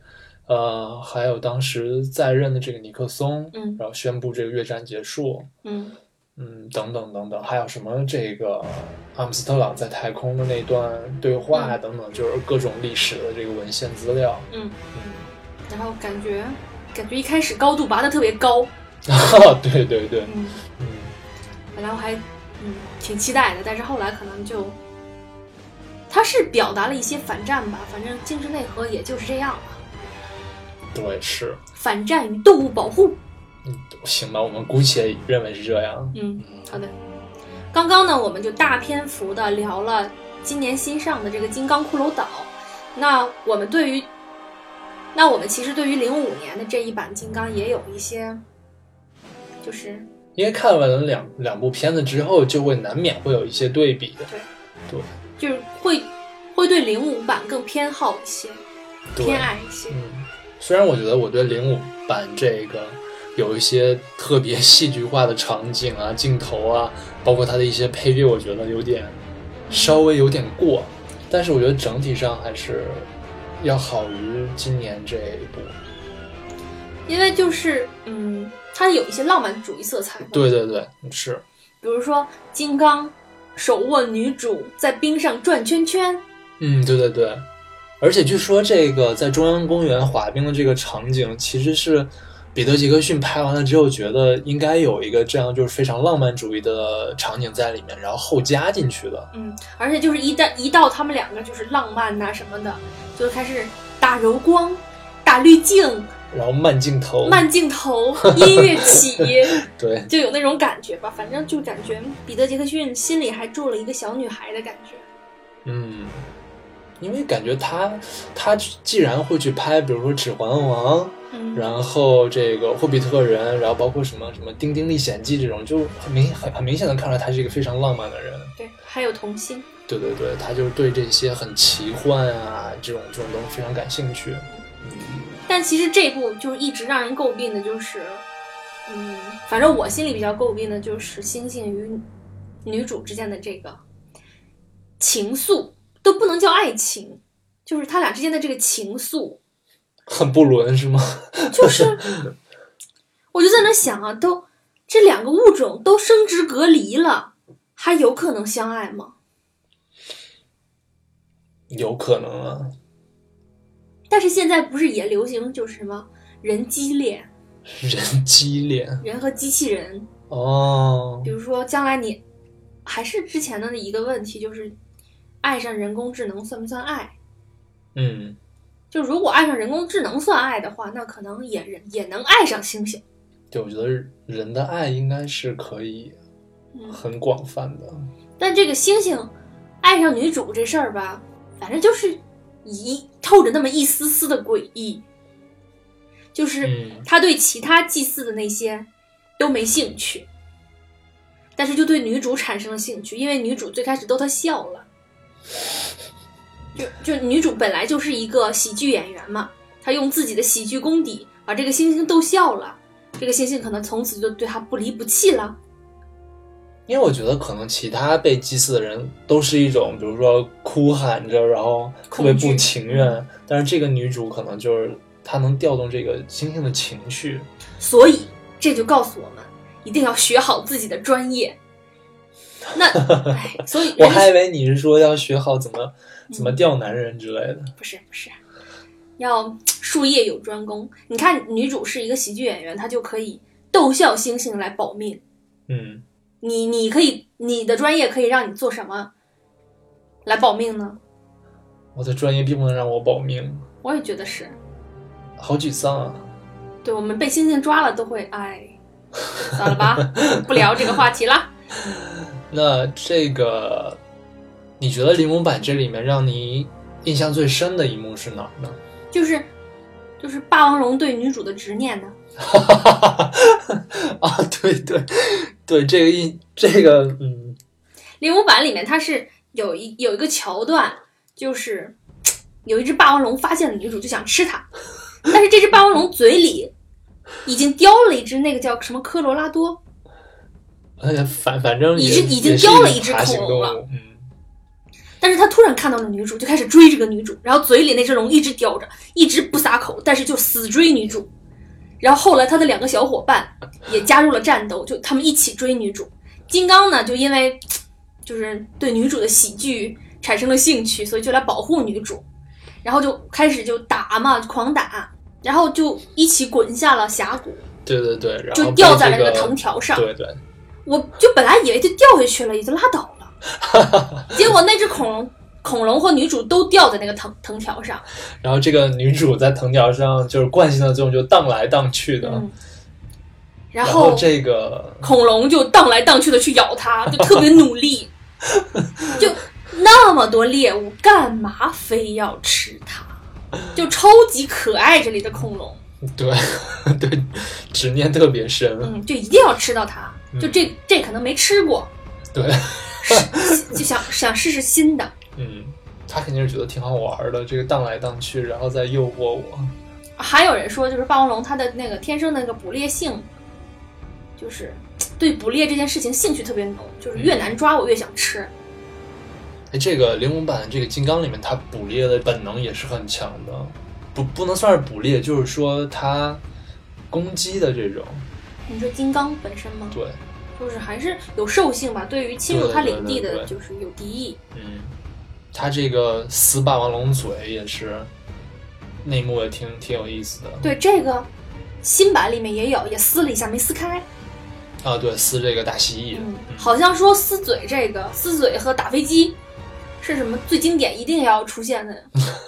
呃，还有当时在任的这个尼克松，嗯然后宣布这个越战结束，嗯嗯，等等等等，还有什么这个阿姆斯特朗在太空的那段对话嗯等等，就是各种历史的这个文献资料。嗯，嗯，然后感觉感觉一开始高度拔得特别高，对 (laughs) 对对，嗯，嗯，本来我还嗯挺期待的，但是后来可能就，他是表达了一些反战吧，反正精神内核也就是这样了，对是，反战与动物保护。嗯，行吧，我们姑且认为是这样。嗯，好的。刚刚呢，我们就大篇幅的聊了今年新上的这个《金刚骷髅岛》。那我们对于，那我们其实对于零五年的这一版金刚也有一些，就是因为看完了两两部片子之后，就会难免会有一些对比的。对，就是会会对零五版更偏好一些，偏爱一些。嗯，虽然我觉得我对零五版这个有一些特别戏剧化的场景啊、镜头啊，包括它的一些配乐，我觉得有点稍微有点过，但是我觉得整体上还是要好于今年这一部。因为就是嗯，它有一些浪漫主义色彩。，对对对，是，比如说金刚手握女主在冰上转圈圈，嗯，对对对，而且据说这个在中央公园滑冰的这个场景，其实是彼得·杰克逊拍完了之后，觉得应该有一个这样就是非常浪漫主义的场景在里面，然后后加进去的。嗯，而且就是一旦一到他们两个就是浪漫呐、什么的，就开始打柔光、打滤镜、然后慢镜头，慢镜头、(laughs) 音乐起，对就有那种感觉吧。反正就感觉彼得·杰克逊心里还住了一个小女孩的感觉。嗯，因为感觉他他既然会去拍，比如说《指环王》，嗯，然后这个《霍比特人》，然后包括什么什么《丁丁历险记》这种，就很明很很明显的看出来他是一个非常浪漫的人。对，还有童心。对对对，他就是对这些很奇幻啊这种这种东西非常感兴趣。嗯但其实这部就是一直让人诟病的，就是，嗯，反正我心里比较诟病的就是星星与女主之间的这个情愫，都不能叫爱情，就是他俩之间的这个情愫，很不伦是吗？(laughs) 就是我就在那想啊，都这两个物种都生殖隔离了，还有可能相爱吗？有可能啊，但是现在不是也流行就是什么人机恋，人机恋人和机器人，哦比，如说将来你还是之前的那一个问题，就是爱上人工智能算不算爱？嗯，就如果爱上人工智能算爱的话，那可能也人也能爱上星星。对，我觉得人的爱应该是可以嗯，很广泛的。但这个星星爱上女主这事儿吧，反正就是一透着那么一丝丝的诡异，就是嗯他对其他祭祀的那些都没兴趣，但是就对女主产生了兴趣，因为女主最开始逗他笑了。就就女主本来就是一个喜剧演员嘛，她用自己的喜剧功底把这个猩猩逗笑了，这个猩猩可能从此就对她不离不弃了。因为我觉得可能其他被祭祀的人都是一种，比如说哭喊着，然后特别不情愿，但是这个女主可能就是她能调动这个猩猩的情绪。所以这就告诉我们，一定要学好自己的专业。那，哎，所以 (laughs) 我还以为你是说要学好怎么怎么钓男人之类的。不是不是，要术业有专攻。你看，女主是一个喜剧演员，她就可以逗笑星星来保命。嗯，你你可以，你的专业可以让你做什么来保命呢？我的专业并不能让我保命，我也觉得是。好沮丧啊！对我们被星星抓了都会，哎，算了吧，不聊这个话题了。(laughs) 那这个，你觉得铃木版这里面让你印象最深的一幕是哪儿呢？就是就是霸王龙对女主的执念呢。(laughs) 啊，对对对，这个印这个嗯，铃木版里面它是有一有一个桥段，就是有一只霸王龙发现了女主就想吃它，但是这只霸王龙嘴里已经叼了一只那个叫什么科罗拉多，哎呀，反反正也已经已经叼了一只恐龙了，嗯，但是他突然看到了女主，就开始追这个女主，然后嘴里那只龙一直叼着，一直不撒口，但是就死追女主。然后后来他的两个小伙伴也加入了战斗，就他们一起追女主。金刚呢，就因为就是对女主的喜剧产生了兴趣，所以就来保护女主，然后就开始就打嘛，狂打，然后就一起滚下了峡谷，对对对，然后就掉在了那个藤条上。对对，我就本来以为就掉下去了，也就拉倒了，(laughs) 结果那只恐龙。恐龙和女主都掉在那个藤藤条上，然后这个女主在藤条上就是惯性的作用，就荡来荡去的，嗯，然然后这个恐龙就荡来荡去的去咬它，就 (laughs) 特别努力，就那么多猎物，干嘛非要吃它？就超级可爱这里的恐龙，对 (laughs) 对执念特别深，嗯，就一定要吃到它。就这这可能没吃过，对，(laughs) 就想想试试新的。嗯，他肯定是觉得挺好玩的，这个荡来荡去，然后再诱惑我，还有人说，就是霸王龙它的那个天生那个捕猎性，就是对捕猎这件事情兴趣特别浓，就是越难抓我越想吃。哎，这个灵武版这个金刚里面，它捕猎的本能也是很强的，不不能算是捕猎，就是说它攻击的这种，你说金刚本身吗？对，就是还是有兽性吧，对于侵入他领地的，就是有敌意。嗯，他这个撕霸王龙嘴也是，内幕也挺挺有意思的。对这个新版里面也有，也撕了一下没撕开。啊，对，撕这个大蜥蜴，嗯，好像说撕嘴这个撕嘴和打飞机是什么最经典，一定要出现的。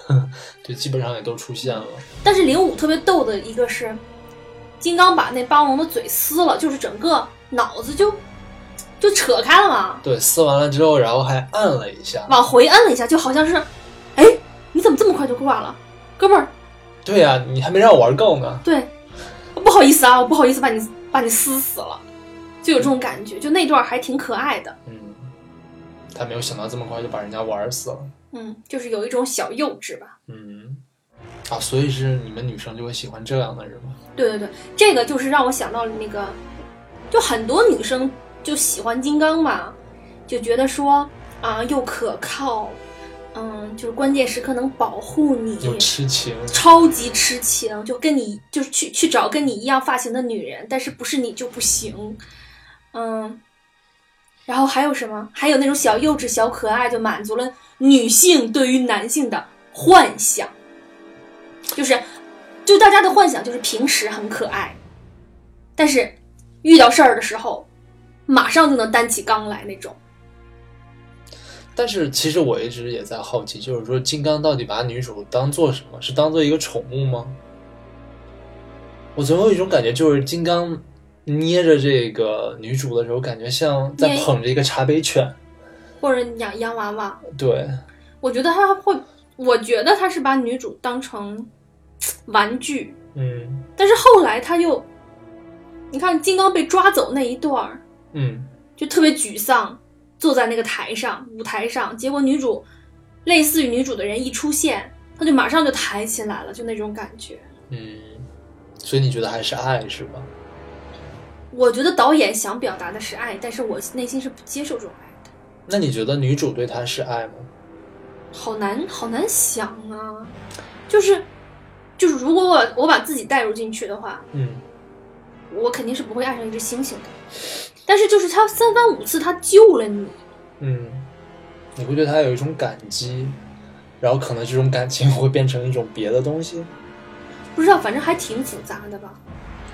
(laughs) 对，基本上也都出现了。但是零五特别逗的一个是，金刚把那霸王龙的嘴撕了，就是整个脑子就就扯开了嘛，对，撕完了之后，然后还按了一下。往回按了一下，就好像是，哎，你怎么这么快就挂了，哥们儿？对呀、你还没让我玩够呢。对，不好意思啊，我不好意思把你把你撕死了，就有这种感觉，就那段还挺可爱的，嗯，他没有想到这么快就把人家玩死了。嗯，就是有一种小幼稚吧。嗯，啊，所以是你们女生就会喜欢这样的人吗？对对对，这个就是让我想到了那个，就很多女生就喜欢金刚嘛，就觉得说啊又可靠，嗯，就是关键时刻能保护你，有痴情，超级痴情，就跟你就是去去找跟你一样发型的女人，但是不是你就不行，嗯。然后还有什么？还有那种小幼稚、小可爱，就满足了女性对于男性的幻想，就是，就大家的幻想就是平时很可爱，但是遇到事儿的时候，马上就能担起钢来那种。但是其实我一直也在好奇，就是说金刚到底把女主当做什么？是当做一个宠物吗？我总有一种感觉，就是金刚捏着这个女主的时候，感觉像在捧着一个茶杯犬。或者养洋娃娃，对，我觉得他会，我觉得他是把女主当成玩具，嗯但是后来他又，你看金刚被抓走那一段儿，嗯，就特别沮丧，坐在那个台上舞台上，结果女主类似于女主的人一出现，他就马上就抬起来了，就那种感觉。嗯，所以你觉得还是爱是吧？我觉得导演想表达的是爱，但是我内心是不接受这种爱的，那你觉得女主对他是爱吗？好难好难想啊，就是就是如果我我把自己带入进去的话，嗯我肯定是不会爱上一只猩猩的。但是就是他三番五次他救了你，嗯，你会对他有一种感激，然后可能这种感情会变成一种别的东西。不知道反正还挺复杂的吧。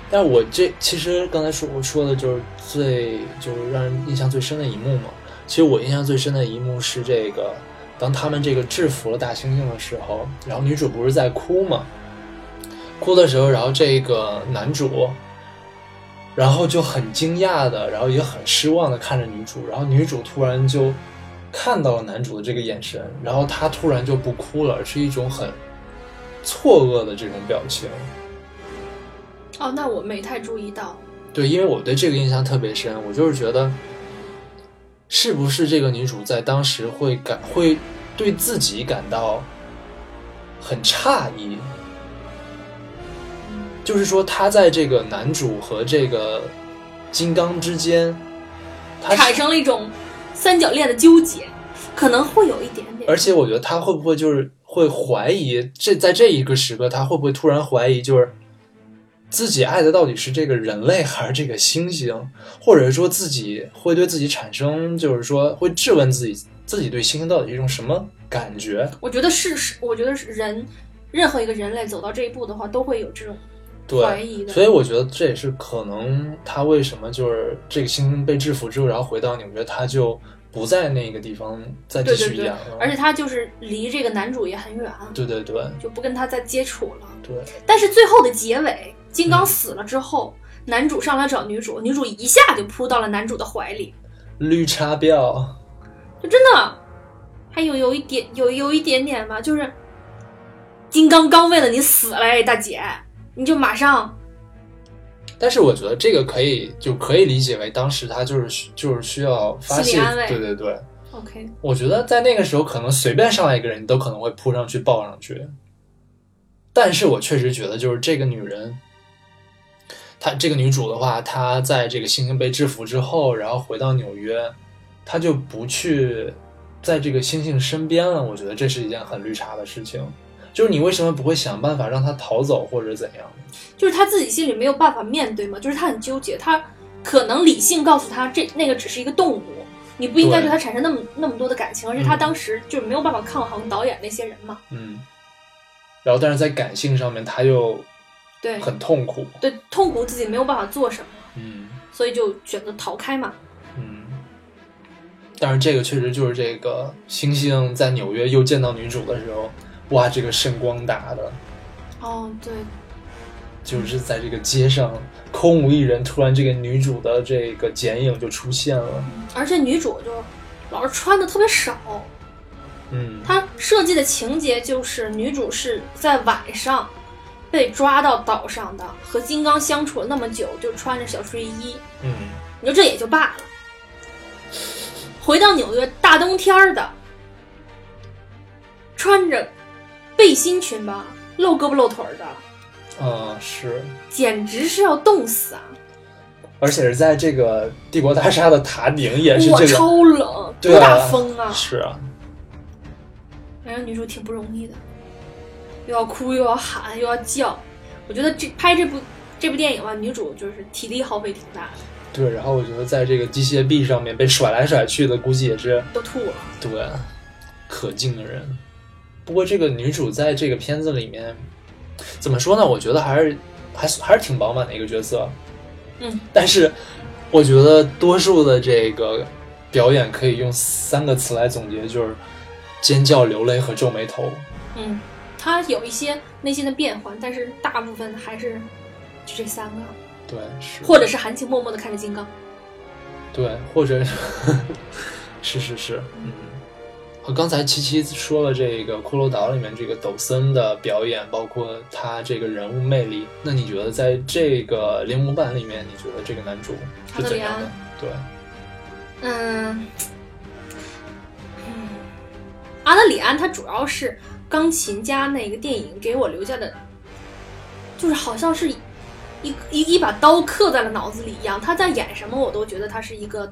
但我这其实刚才说我说的就是最就是让人印象最深的一幕嘛。其实我印象最深的一幕是这个，当他们这个制服了大猩猩的时候，然后女主不是在哭嘛，哭的时候，然后这个男主，然后就很惊讶的，然后也很失望的看着女主，然后女主突然就看到了男主的这个眼神，然后她突然就不哭了，而是一种很错愕的这种表情。哦，那我没太注意到。对，因为我对这个印象特别深，我就是觉得，是不是这个女主在当时会感会对自己感到很诧异，就是说他在这个男主和这个金刚之间，他产生了一种三角恋的纠结，可能会有一点点。而且我觉得他会不会就是会怀疑这在这一个时刻，他会不会突然怀疑就是。自己爱的到底是这个人类还是这个猩猩，或者说自己会对自己产生，就是说会质问自己，自己对猩猩到底是一种什么感觉？我觉得是是，我觉得是人，任何一个人类走到这一步的话，都会有这种怀疑对，的。所以我觉得这也是可能他为什么就是这个猩猩被制服之后，然后回到纽约，他就不在那个地方再继续演了。而且他就是离这个男主也很远，对对对就不跟他再接触了。对，但是最后的结尾，金刚死了之后，男主上来找女主，女主一下就扑到了男主的怀里，绿茶婊，就真的还有有一点有有一点点吧，就是金刚刚为了你死了，哎，大姐，你就马上但是我觉得这个可以就可以理解为当时他就是就是需要发泄对对对。OK。我觉得在那个时候，可能随便上来一个人，你都可能会扑上去抱上去。但是我确实觉得，就是这个女人，她这个女主的话，她在这个星星被制服之后，然后回到纽约，她就不去在这个星星身边了。我觉得这是一件很绿茶的事情。就是你为什么不会想办法让他逃走，或者怎样？就是他自己心里没有办法面对嘛，就是他很纠结，他可能理性告诉他这那个只是一个动物，你不应该对对他产生那么那么多的感情，而且他嗯当时就是没有办法抗衡导演那些人嘛，嗯。然后，但是在感性上面，他又对很痛苦。对，痛苦自己没有办法做什么，嗯。所以就选择逃开嘛。嗯，但是这个确实就是这个星星在纽约又见到女主的时候，哇，这个圣光打的，哦，对，就是在这个街上空无一人，突然这个女主的这个剪影就出现了。而且女主就老是穿的特别少，嗯，她设计的情节就是女主是在晚上被抓到岛上的，和金刚相处了那么久，就穿着小睡衣，嗯，你说这也就罢了。回到纽约，大冬天儿的，穿着背心裙吧，露胳膊露腿儿的，啊、是，简直是要冻死啊！而且是在这个帝国大厦的塔顶，也是哇，这个，超冷，对多大啊风啊！是啊。反正女主挺不容易的，又要哭又要喊又要叫。我觉得这拍这部这部电影吧，女主就是体力耗费挺大的，对，然后我觉得在这个机械臂上面被甩来甩去的，估计也是都吐了。对可敬的人。不过这个女主在这个片子里面怎么说呢？我觉得还是还还是挺饱满的一个角色。嗯，但是我觉得多数的这个表演可以用三个词来总结，就是尖叫、流泪和皱眉头。嗯，她有一些内心的变换，但是大部分还是就这三个，对，是或者是含情脉脉的看着金刚。对，或者 (laughs) 是是是，嗯。和刚才七七说了这个《骷髅岛》里面这个抖森的表演，包括他这个人物魅力，那你觉得在这个铃木版里面，你觉得这个男主是怎样的？对，嗯嗯，阿德里安他主要是钢琴家那个电影给我留下的，就是好像是一一一把刀刻在了脑子里一样。他在演什么，我都觉得他是一个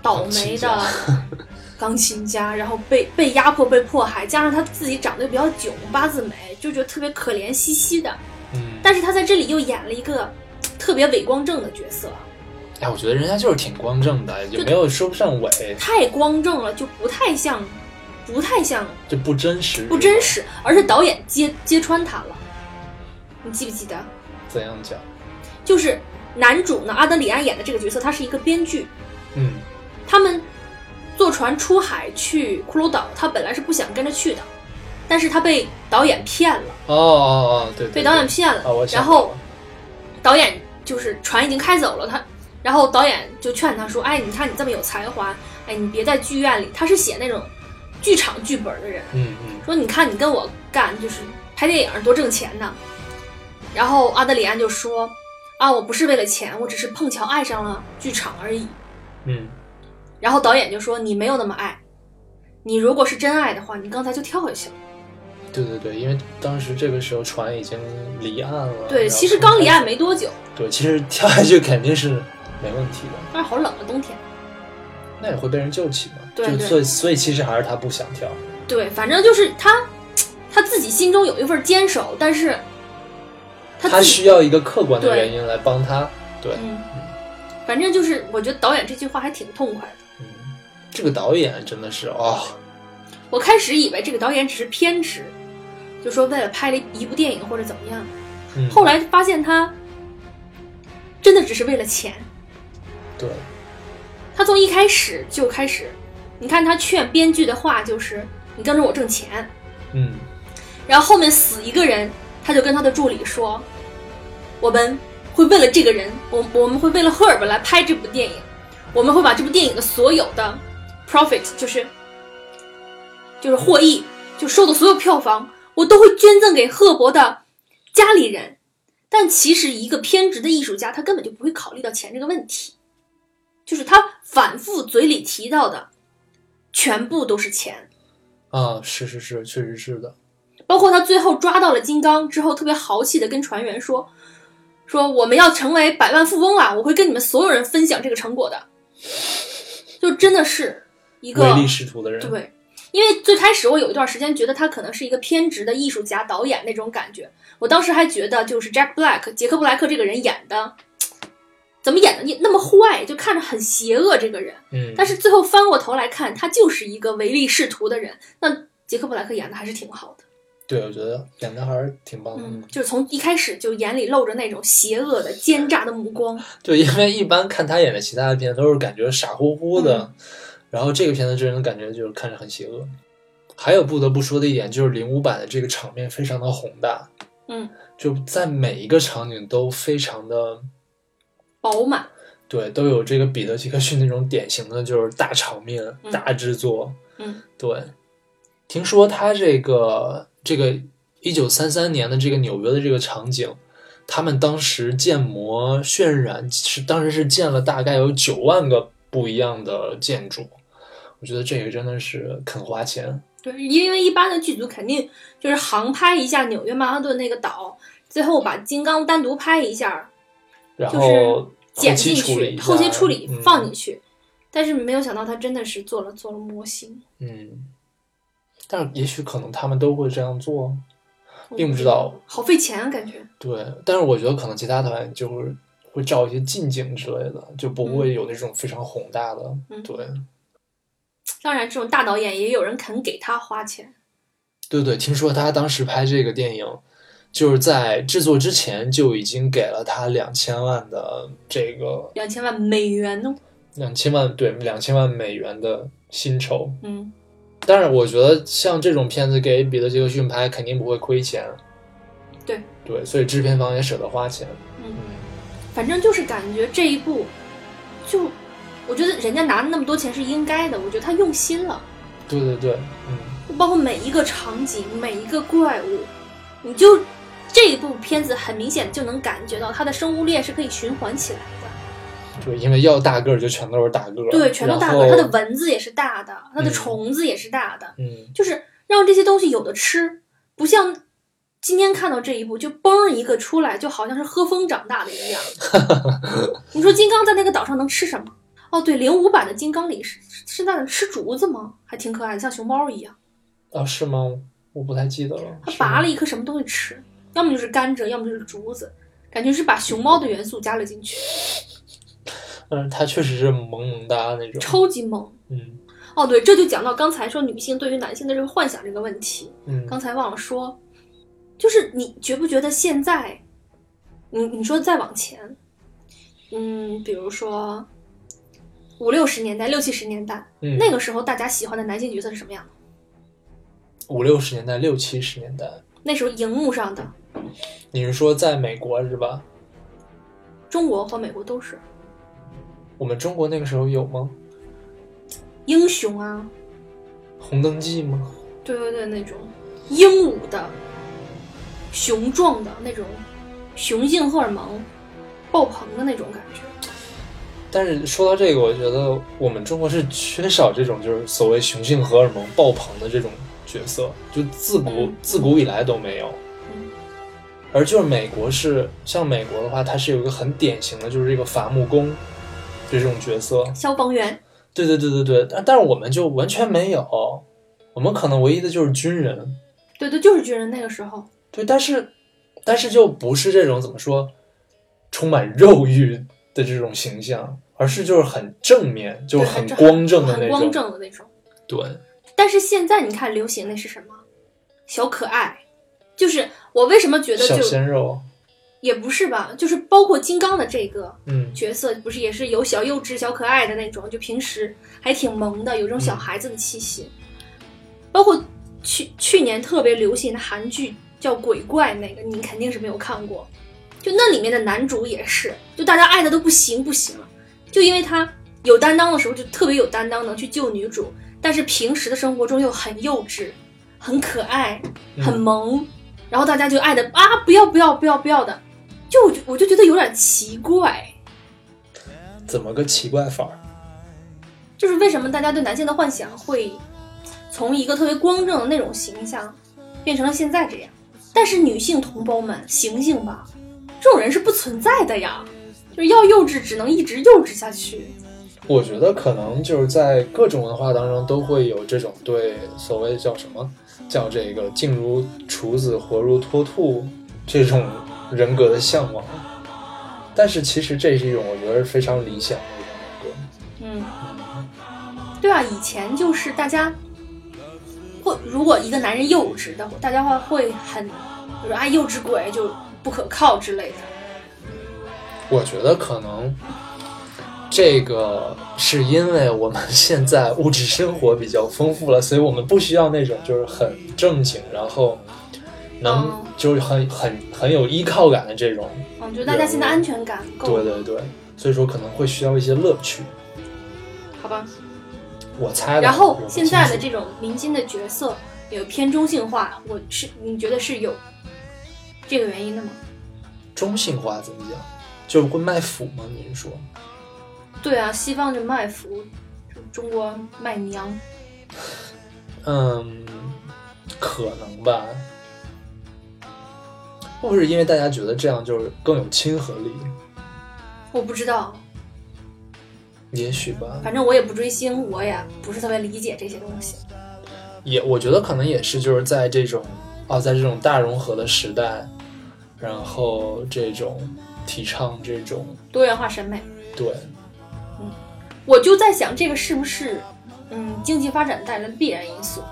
倒霉的 (laughs) 钢琴家，然后被被压迫、被迫害，加上他自己长得又比较囧，八字眉，就觉得特别可怜兮兮的。嗯，但是他在这里又演了一个特别伪光正的角色，哎，我觉得人家就是挺光正的，也没有说不上伪，太光正了，就不太像，不太像，就不真实，不真实。而是导演揭揭穿他了，你记不记得？怎样讲？就是男主呢，阿德里安演的这个角色，他是一个编剧。嗯，他们坐船出海去骷髅岛，他本来是不想跟着去的，但是他被导演骗了，哦哦哦，对，对被导演骗了。然后导演就是船已经开走了，他，然后导演就劝他说：“哎，你看你这么有才华，哎，你别在剧院里。”他是写那种剧场剧本的人，嗯嗯说你看你跟我干就是拍电影多挣钱呢。然后阿德里安就说：“啊，我不是为了钱，我只是碰巧爱上了剧场而已。嗯，”然后导演就说：“你没有那么爱，你如果是真爱的话，你刚才就跳下去了。对对对，因为当时这个时候船已经离岸了，对，其实刚离岸没多久，对，其实跳下去肯定是没问题的，但是好冷啊，冬天。那也会被人救起嘛。对对就所以所以其实还是他不想跳。对，反正就是他，他自己心中有一份坚守，但是他他需要一个客观的原因来帮他。对，嗯，反正就是我觉得导演这句话还挺痛快的。嗯，这个导演真的是哦，我开始以为这个导演只是偏执，就说为了拍了一部电影或者怎么样，嗯，后来发现他真的只是为了钱。对，他从一开始就开始，你看他劝编剧的话就是“你跟着我挣钱”，嗯。然后后面死一个人，他就跟他的助理说：“我们会为了这个人，我我们会为了赫尔本来拍这部电影，我们会把这部电影的所有的 profit，就是就是获益，就收的所有票房，我都会捐赠给赫伯的家里人。”但其实一个偏执的艺术家，他根本就不会考虑到钱这个问题，就是他反复嘴里提到的，全部都是钱。啊，是是是，确实是的。包括他最后抓到了金刚之后，特别豪气的跟船员说：“说我们要成为百万富翁了，我会跟你们所有人分享这个成果的。”就真的是一个唯利是图的人，对，因为最开始我有一段时间觉得他可能是一个偏执的艺术家、导演那种感觉，我当时还觉得就是 Jack Black 杰克布莱克这个人演的，怎么演的你那么坏，就看着很邪恶这个人。嗯，但是最后翻过头来看，他就是一个唯利是图的人。那杰克布莱克演的还是挺好的。对，我觉得演的还是挺棒的。嗯，就是从一开始就眼里露着那种邪恶的、奸诈的目光。对，因为一般看他演的其他的片都是感觉傻乎乎的，嗯然后这个片子真人的感觉就是看着很邪恶。还有不得不说的一点就是零五版的这个场面非常的宏大，嗯，就在每一个场景都非常的饱满。对，都有这个彼得·杰克逊那种典型的就是大场面、嗯大制作。嗯，对。听说他这个这个一九三三年的这个纽约的这个场景，他们当时建模渲染是当时是建了大概有九万个不一样的建筑，我觉得这个真的是肯花钱。对，因为一般的剧组肯定就是航拍一下纽约曼哈顿那个岛，最后把金刚单独拍一下，然就是后剪进去，后期处理嗯放进去。但是没有想到他真的是做了做了模型。嗯，但是也许可能他们都会这样做，并不知道。好费钱啊，感觉。对，但是我觉得可能其他团就是会照一些近景之类的，就不会有那种非常宏大的。嗯对，当然，这种大导演也有人肯给他花钱。对对，听说他当时拍这个电影，就是在制作之前就已经给了他两千万的这个两千万美元呢。两千万对两千万美元的薪酬。嗯，但是我觉得像这种片子给彼得·杰克逊拍肯定不会亏钱。对对，所以制片方也舍得花钱。嗯，反正就是感觉这一部，就我觉得人家拿那么多钱是应该的，我觉得他用心了。对对对，嗯。包括每一个场景，每一个怪物，你就这一部片子很明显就能感觉到它的生物链是可以循环起来的。对，因为要大个儿就全都是大个儿，对，全都大个儿。它的蚊子也是大的，它的嗯虫子也是大的，嗯，就是让这些东西有的吃，不像今天看到这一部就嘣一个出来，就好像是喝风长大的一样。(laughs) 你说金刚在那个岛上能吃什么？哦，对，零五版的金刚里是是在那吃竹子吗？还挺可爱的，像熊猫一样。啊，是吗？我不太记得了。他拔了一颗什么东西吃，要么就是甘蔗，要么就是竹子，感觉是把熊猫的元素加了进去，嗯，它确实是萌萌哒那种。超级萌。嗯哦，对，这就讲到刚才说女性对于男性的这个幻想这个问题，嗯刚才忘了说，就是你觉不觉得现在，你你说再往前，嗯，比如说五六十年代、六七十年代，嗯，那个时候大家喜欢的男性角色是什么样的？五六十年代、六七十年代，那时候荧幕上的你是说在美国是吧？中国和美国都是我们中国那个时候有吗？英雄啊，红灯记吗？对对对，那种英武的、雄壮的那种雄性荷尔蒙爆棚的那种感觉。但是说到这个，我觉得我们中国是缺少这种就是所谓雄性荷尔蒙爆棚的这种角色，就自古、嗯自古以来都没有。嗯而就是美国是像美国的话，它是有一个很典型的，就是这个伐木工这种角色。消防员，对对对对对，但但是我们就完全没有，我们可能唯一的就是军人。对对，就是军人那个时候。对，但是但是就不是这种怎么说，充满肉欲的这种形象，而是就是很正面，就是很光正的那种。很光正的那种。对，但是现在你看流行的是什么？小可爱，就是我为什么觉得小就鲜肉，也不是吧，就是包括金刚的这个嗯角色，不是也是有小幼稚、小可爱的那种，就平时还挺萌的，有这种小孩子的气息。包括去去年特别流行的韩剧叫《鬼怪》，那个你肯定是没有看过。就那里面的男主也是，就大家爱的都不行不行了，就因为他有担当的时候就特别有担当，能去救女主，但是平时的生活中又很幼稚、很可爱、很嗯萌，然后大家就爱的啊不要不要不要不要的，就我就我就觉得有点奇怪，怎么个奇怪法儿？就是为什么大家对男性的幻想会从一个特别光正的那种形象，变成了现在这样？但是女性同胞们，醒醒吧，这种人是不存在的呀！就是要幼稚，只能一直幼稚下去。我觉得可能就是在各种文化当中都会有这种对所谓叫什么叫这个静如处子，活如脱兔这种人格的向往。但是其实这是一种我觉得是非常理想的一种人格。嗯，对啊，以前就是大家会，如果一个男人幼稚的，大家会会很，就是啊幼稚鬼就不可靠之类的。我觉得可能这个是因为我们现在物质生活比较丰富了，所以我们不需要那种就是很正经，然后能哦就是很很很有依靠感的这种。嗯，就是大家现在安全感够，对对对，所以说可能会需要一些乐趣。好吧？我猜的。然后现在的这种明星的角色有偏中性化，我是你觉得是有这个原因的吗？中性化怎么讲？就是会卖腐吗？你是说？对啊，西方就卖腐，中国卖娘。嗯，可能吧。会不会是因为大家觉得这样就是更有亲和力？我不知道，也许吧。反正我也不追星，我也不是特别理解这些东西。也我觉得可能也是就是在这种啊，在这种大融合的时代，然后这种提倡这种多元化审美。对，嗯我就在想，这个是不是嗯经济发展带来的必然因素？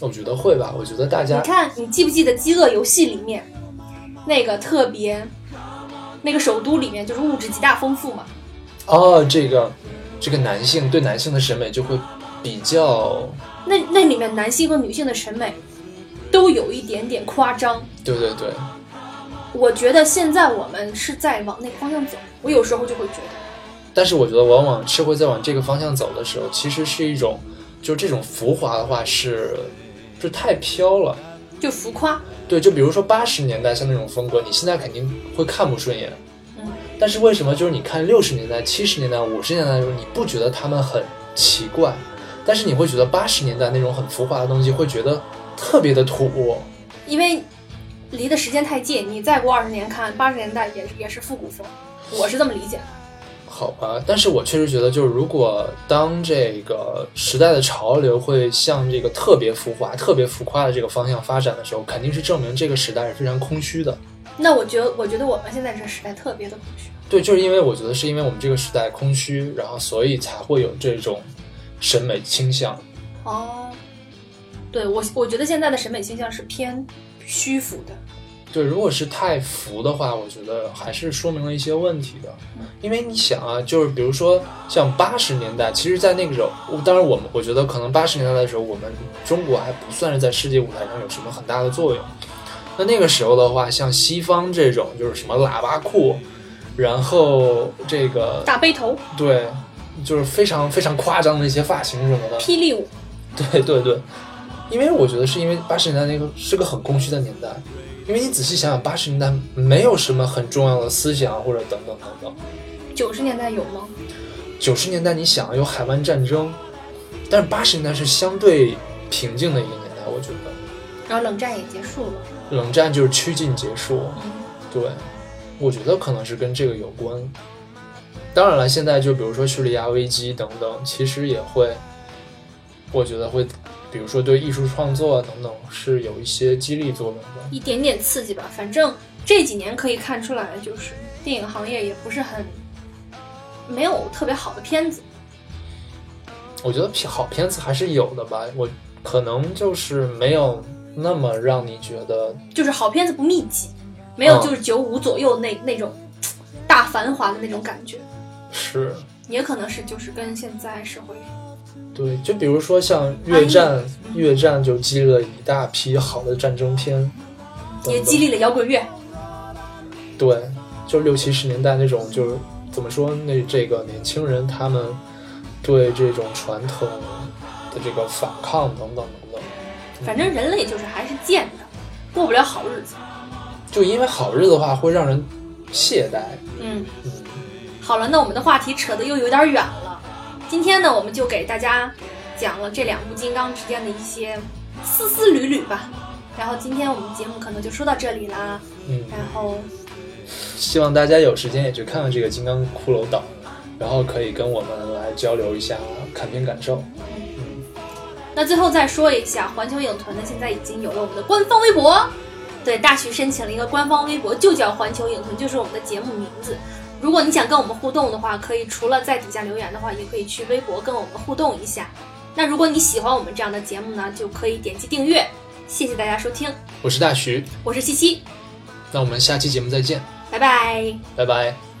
我觉得会吧。我觉得大家你看，你记不记得《饥饿游戏》里面那个特别那个首都里面就是物质极大丰富嘛？哦，这个这个男性对男性的审美就会比较，那那里面男性和女性的审美都有一点点夸张。对对对，我觉得现在我们是在往那个方向走，我有时候就会觉得，但是我觉得往往是会在往这个方向走的时候，其实是一种，就是这种浮华的话是，就太飘了。就浮夸。对，就比如说八十年代像那种风格，你现在肯定会看不顺眼。嗯，但是为什么就是你看六十年代、七十年代、五十年代的时候，你不觉得他们很奇怪，但是你会觉得八十年代那种很浮华的东西，会觉得特别的土。因为离的时间太近，你再过二十年看八十年代也是也是复古风，我是这么理解的。好吧，但是我确实觉得，就是如果当这个时代的潮流会向这个特别浮华、特别浮夸的这个方向发展的时候，肯定是证明这个时代是非常空虚的。那我觉得，我觉得我们现在这个时代特别的空虚。对，就是因为我觉得是因为我们这个时代空虚，然后所以才会有这种审美倾向。哦，对我，我觉得现在的审美倾向是偏虚浮的。对，如果是太浮的话，我觉得还是说明了一些问题的。因为你想啊，就是比如说像八十年代，其实，在那个时候，当然我们我觉得可能八十年代的时候，我们中国还不算是在世界舞台上有什么很大的作用。那那个时候的话，像西方这种就是什么喇叭裤，然后这个大背头、对，就是非常非常夸张的一些发型什么的。霹雳舞，对对对，因为我觉得是因为八十年代那个是个很空虚的年代，因为你仔细想想，八十年代没有什么很重要的思想或者等等等等。九十年代有吗？九十年代你想有海湾战争，但是八十年代是相对平静的一个年代，我觉得。然后冷战也结束了。冷战就是趋近结束，嗯，对，我觉得可能是跟这个有关。当然了，现在就比如说叙利亚危机等等，其实也会，我觉得会，比如说对艺术创作等等是有一些激励作用的。一点点刺激吧。反正这几年可以看出来，就是电影行业也不是很没有特别好的片子。我觉得片好片子还是有的吧，我可能就是没有那么让你觉得，就是好片子不密集，没有嗯就是九五左右那那种大繁华的那种感觉，是也可能是就是跟现在社会对，就比如说像越战，越战就激励了一大批好的战争片，等等也激励了摇滚乐。对，就六七十年代那种，就是怎么说，那这个年轻人他们对这种传统的这个反抗等等等等，反正人类就是还是贱的，过不了好日子。就因为好日子的话会让人懈怠。嗯，嗯，好了，那我们的话题扯得又有点远了。今天呢，我们就给大家讲了这两部金刚之间的一些丝丝缕缕吧。然后今天我们节目可能就说到这里啦。嗯，然后希望大家有时间也去看看这个《金刚骷髅岛》，然后可以跟我们来交流一下看片感受。嗯那最后再说一下，环球影屯呢现在已经有了我们的官方微博，对，大徐申请了一个官方微博，就叫环球影屯，就是我们的节目名字。如果你想跟我们互动的话，可以除了在底下留言的话，也可以去微博跟我们互动一下。那如果你喜欢我们这样的节目呢，就可以点击订阅。谢谢大家收听，我是大徐，我是七七，那我们下期节目再见，拜拜。拜拜。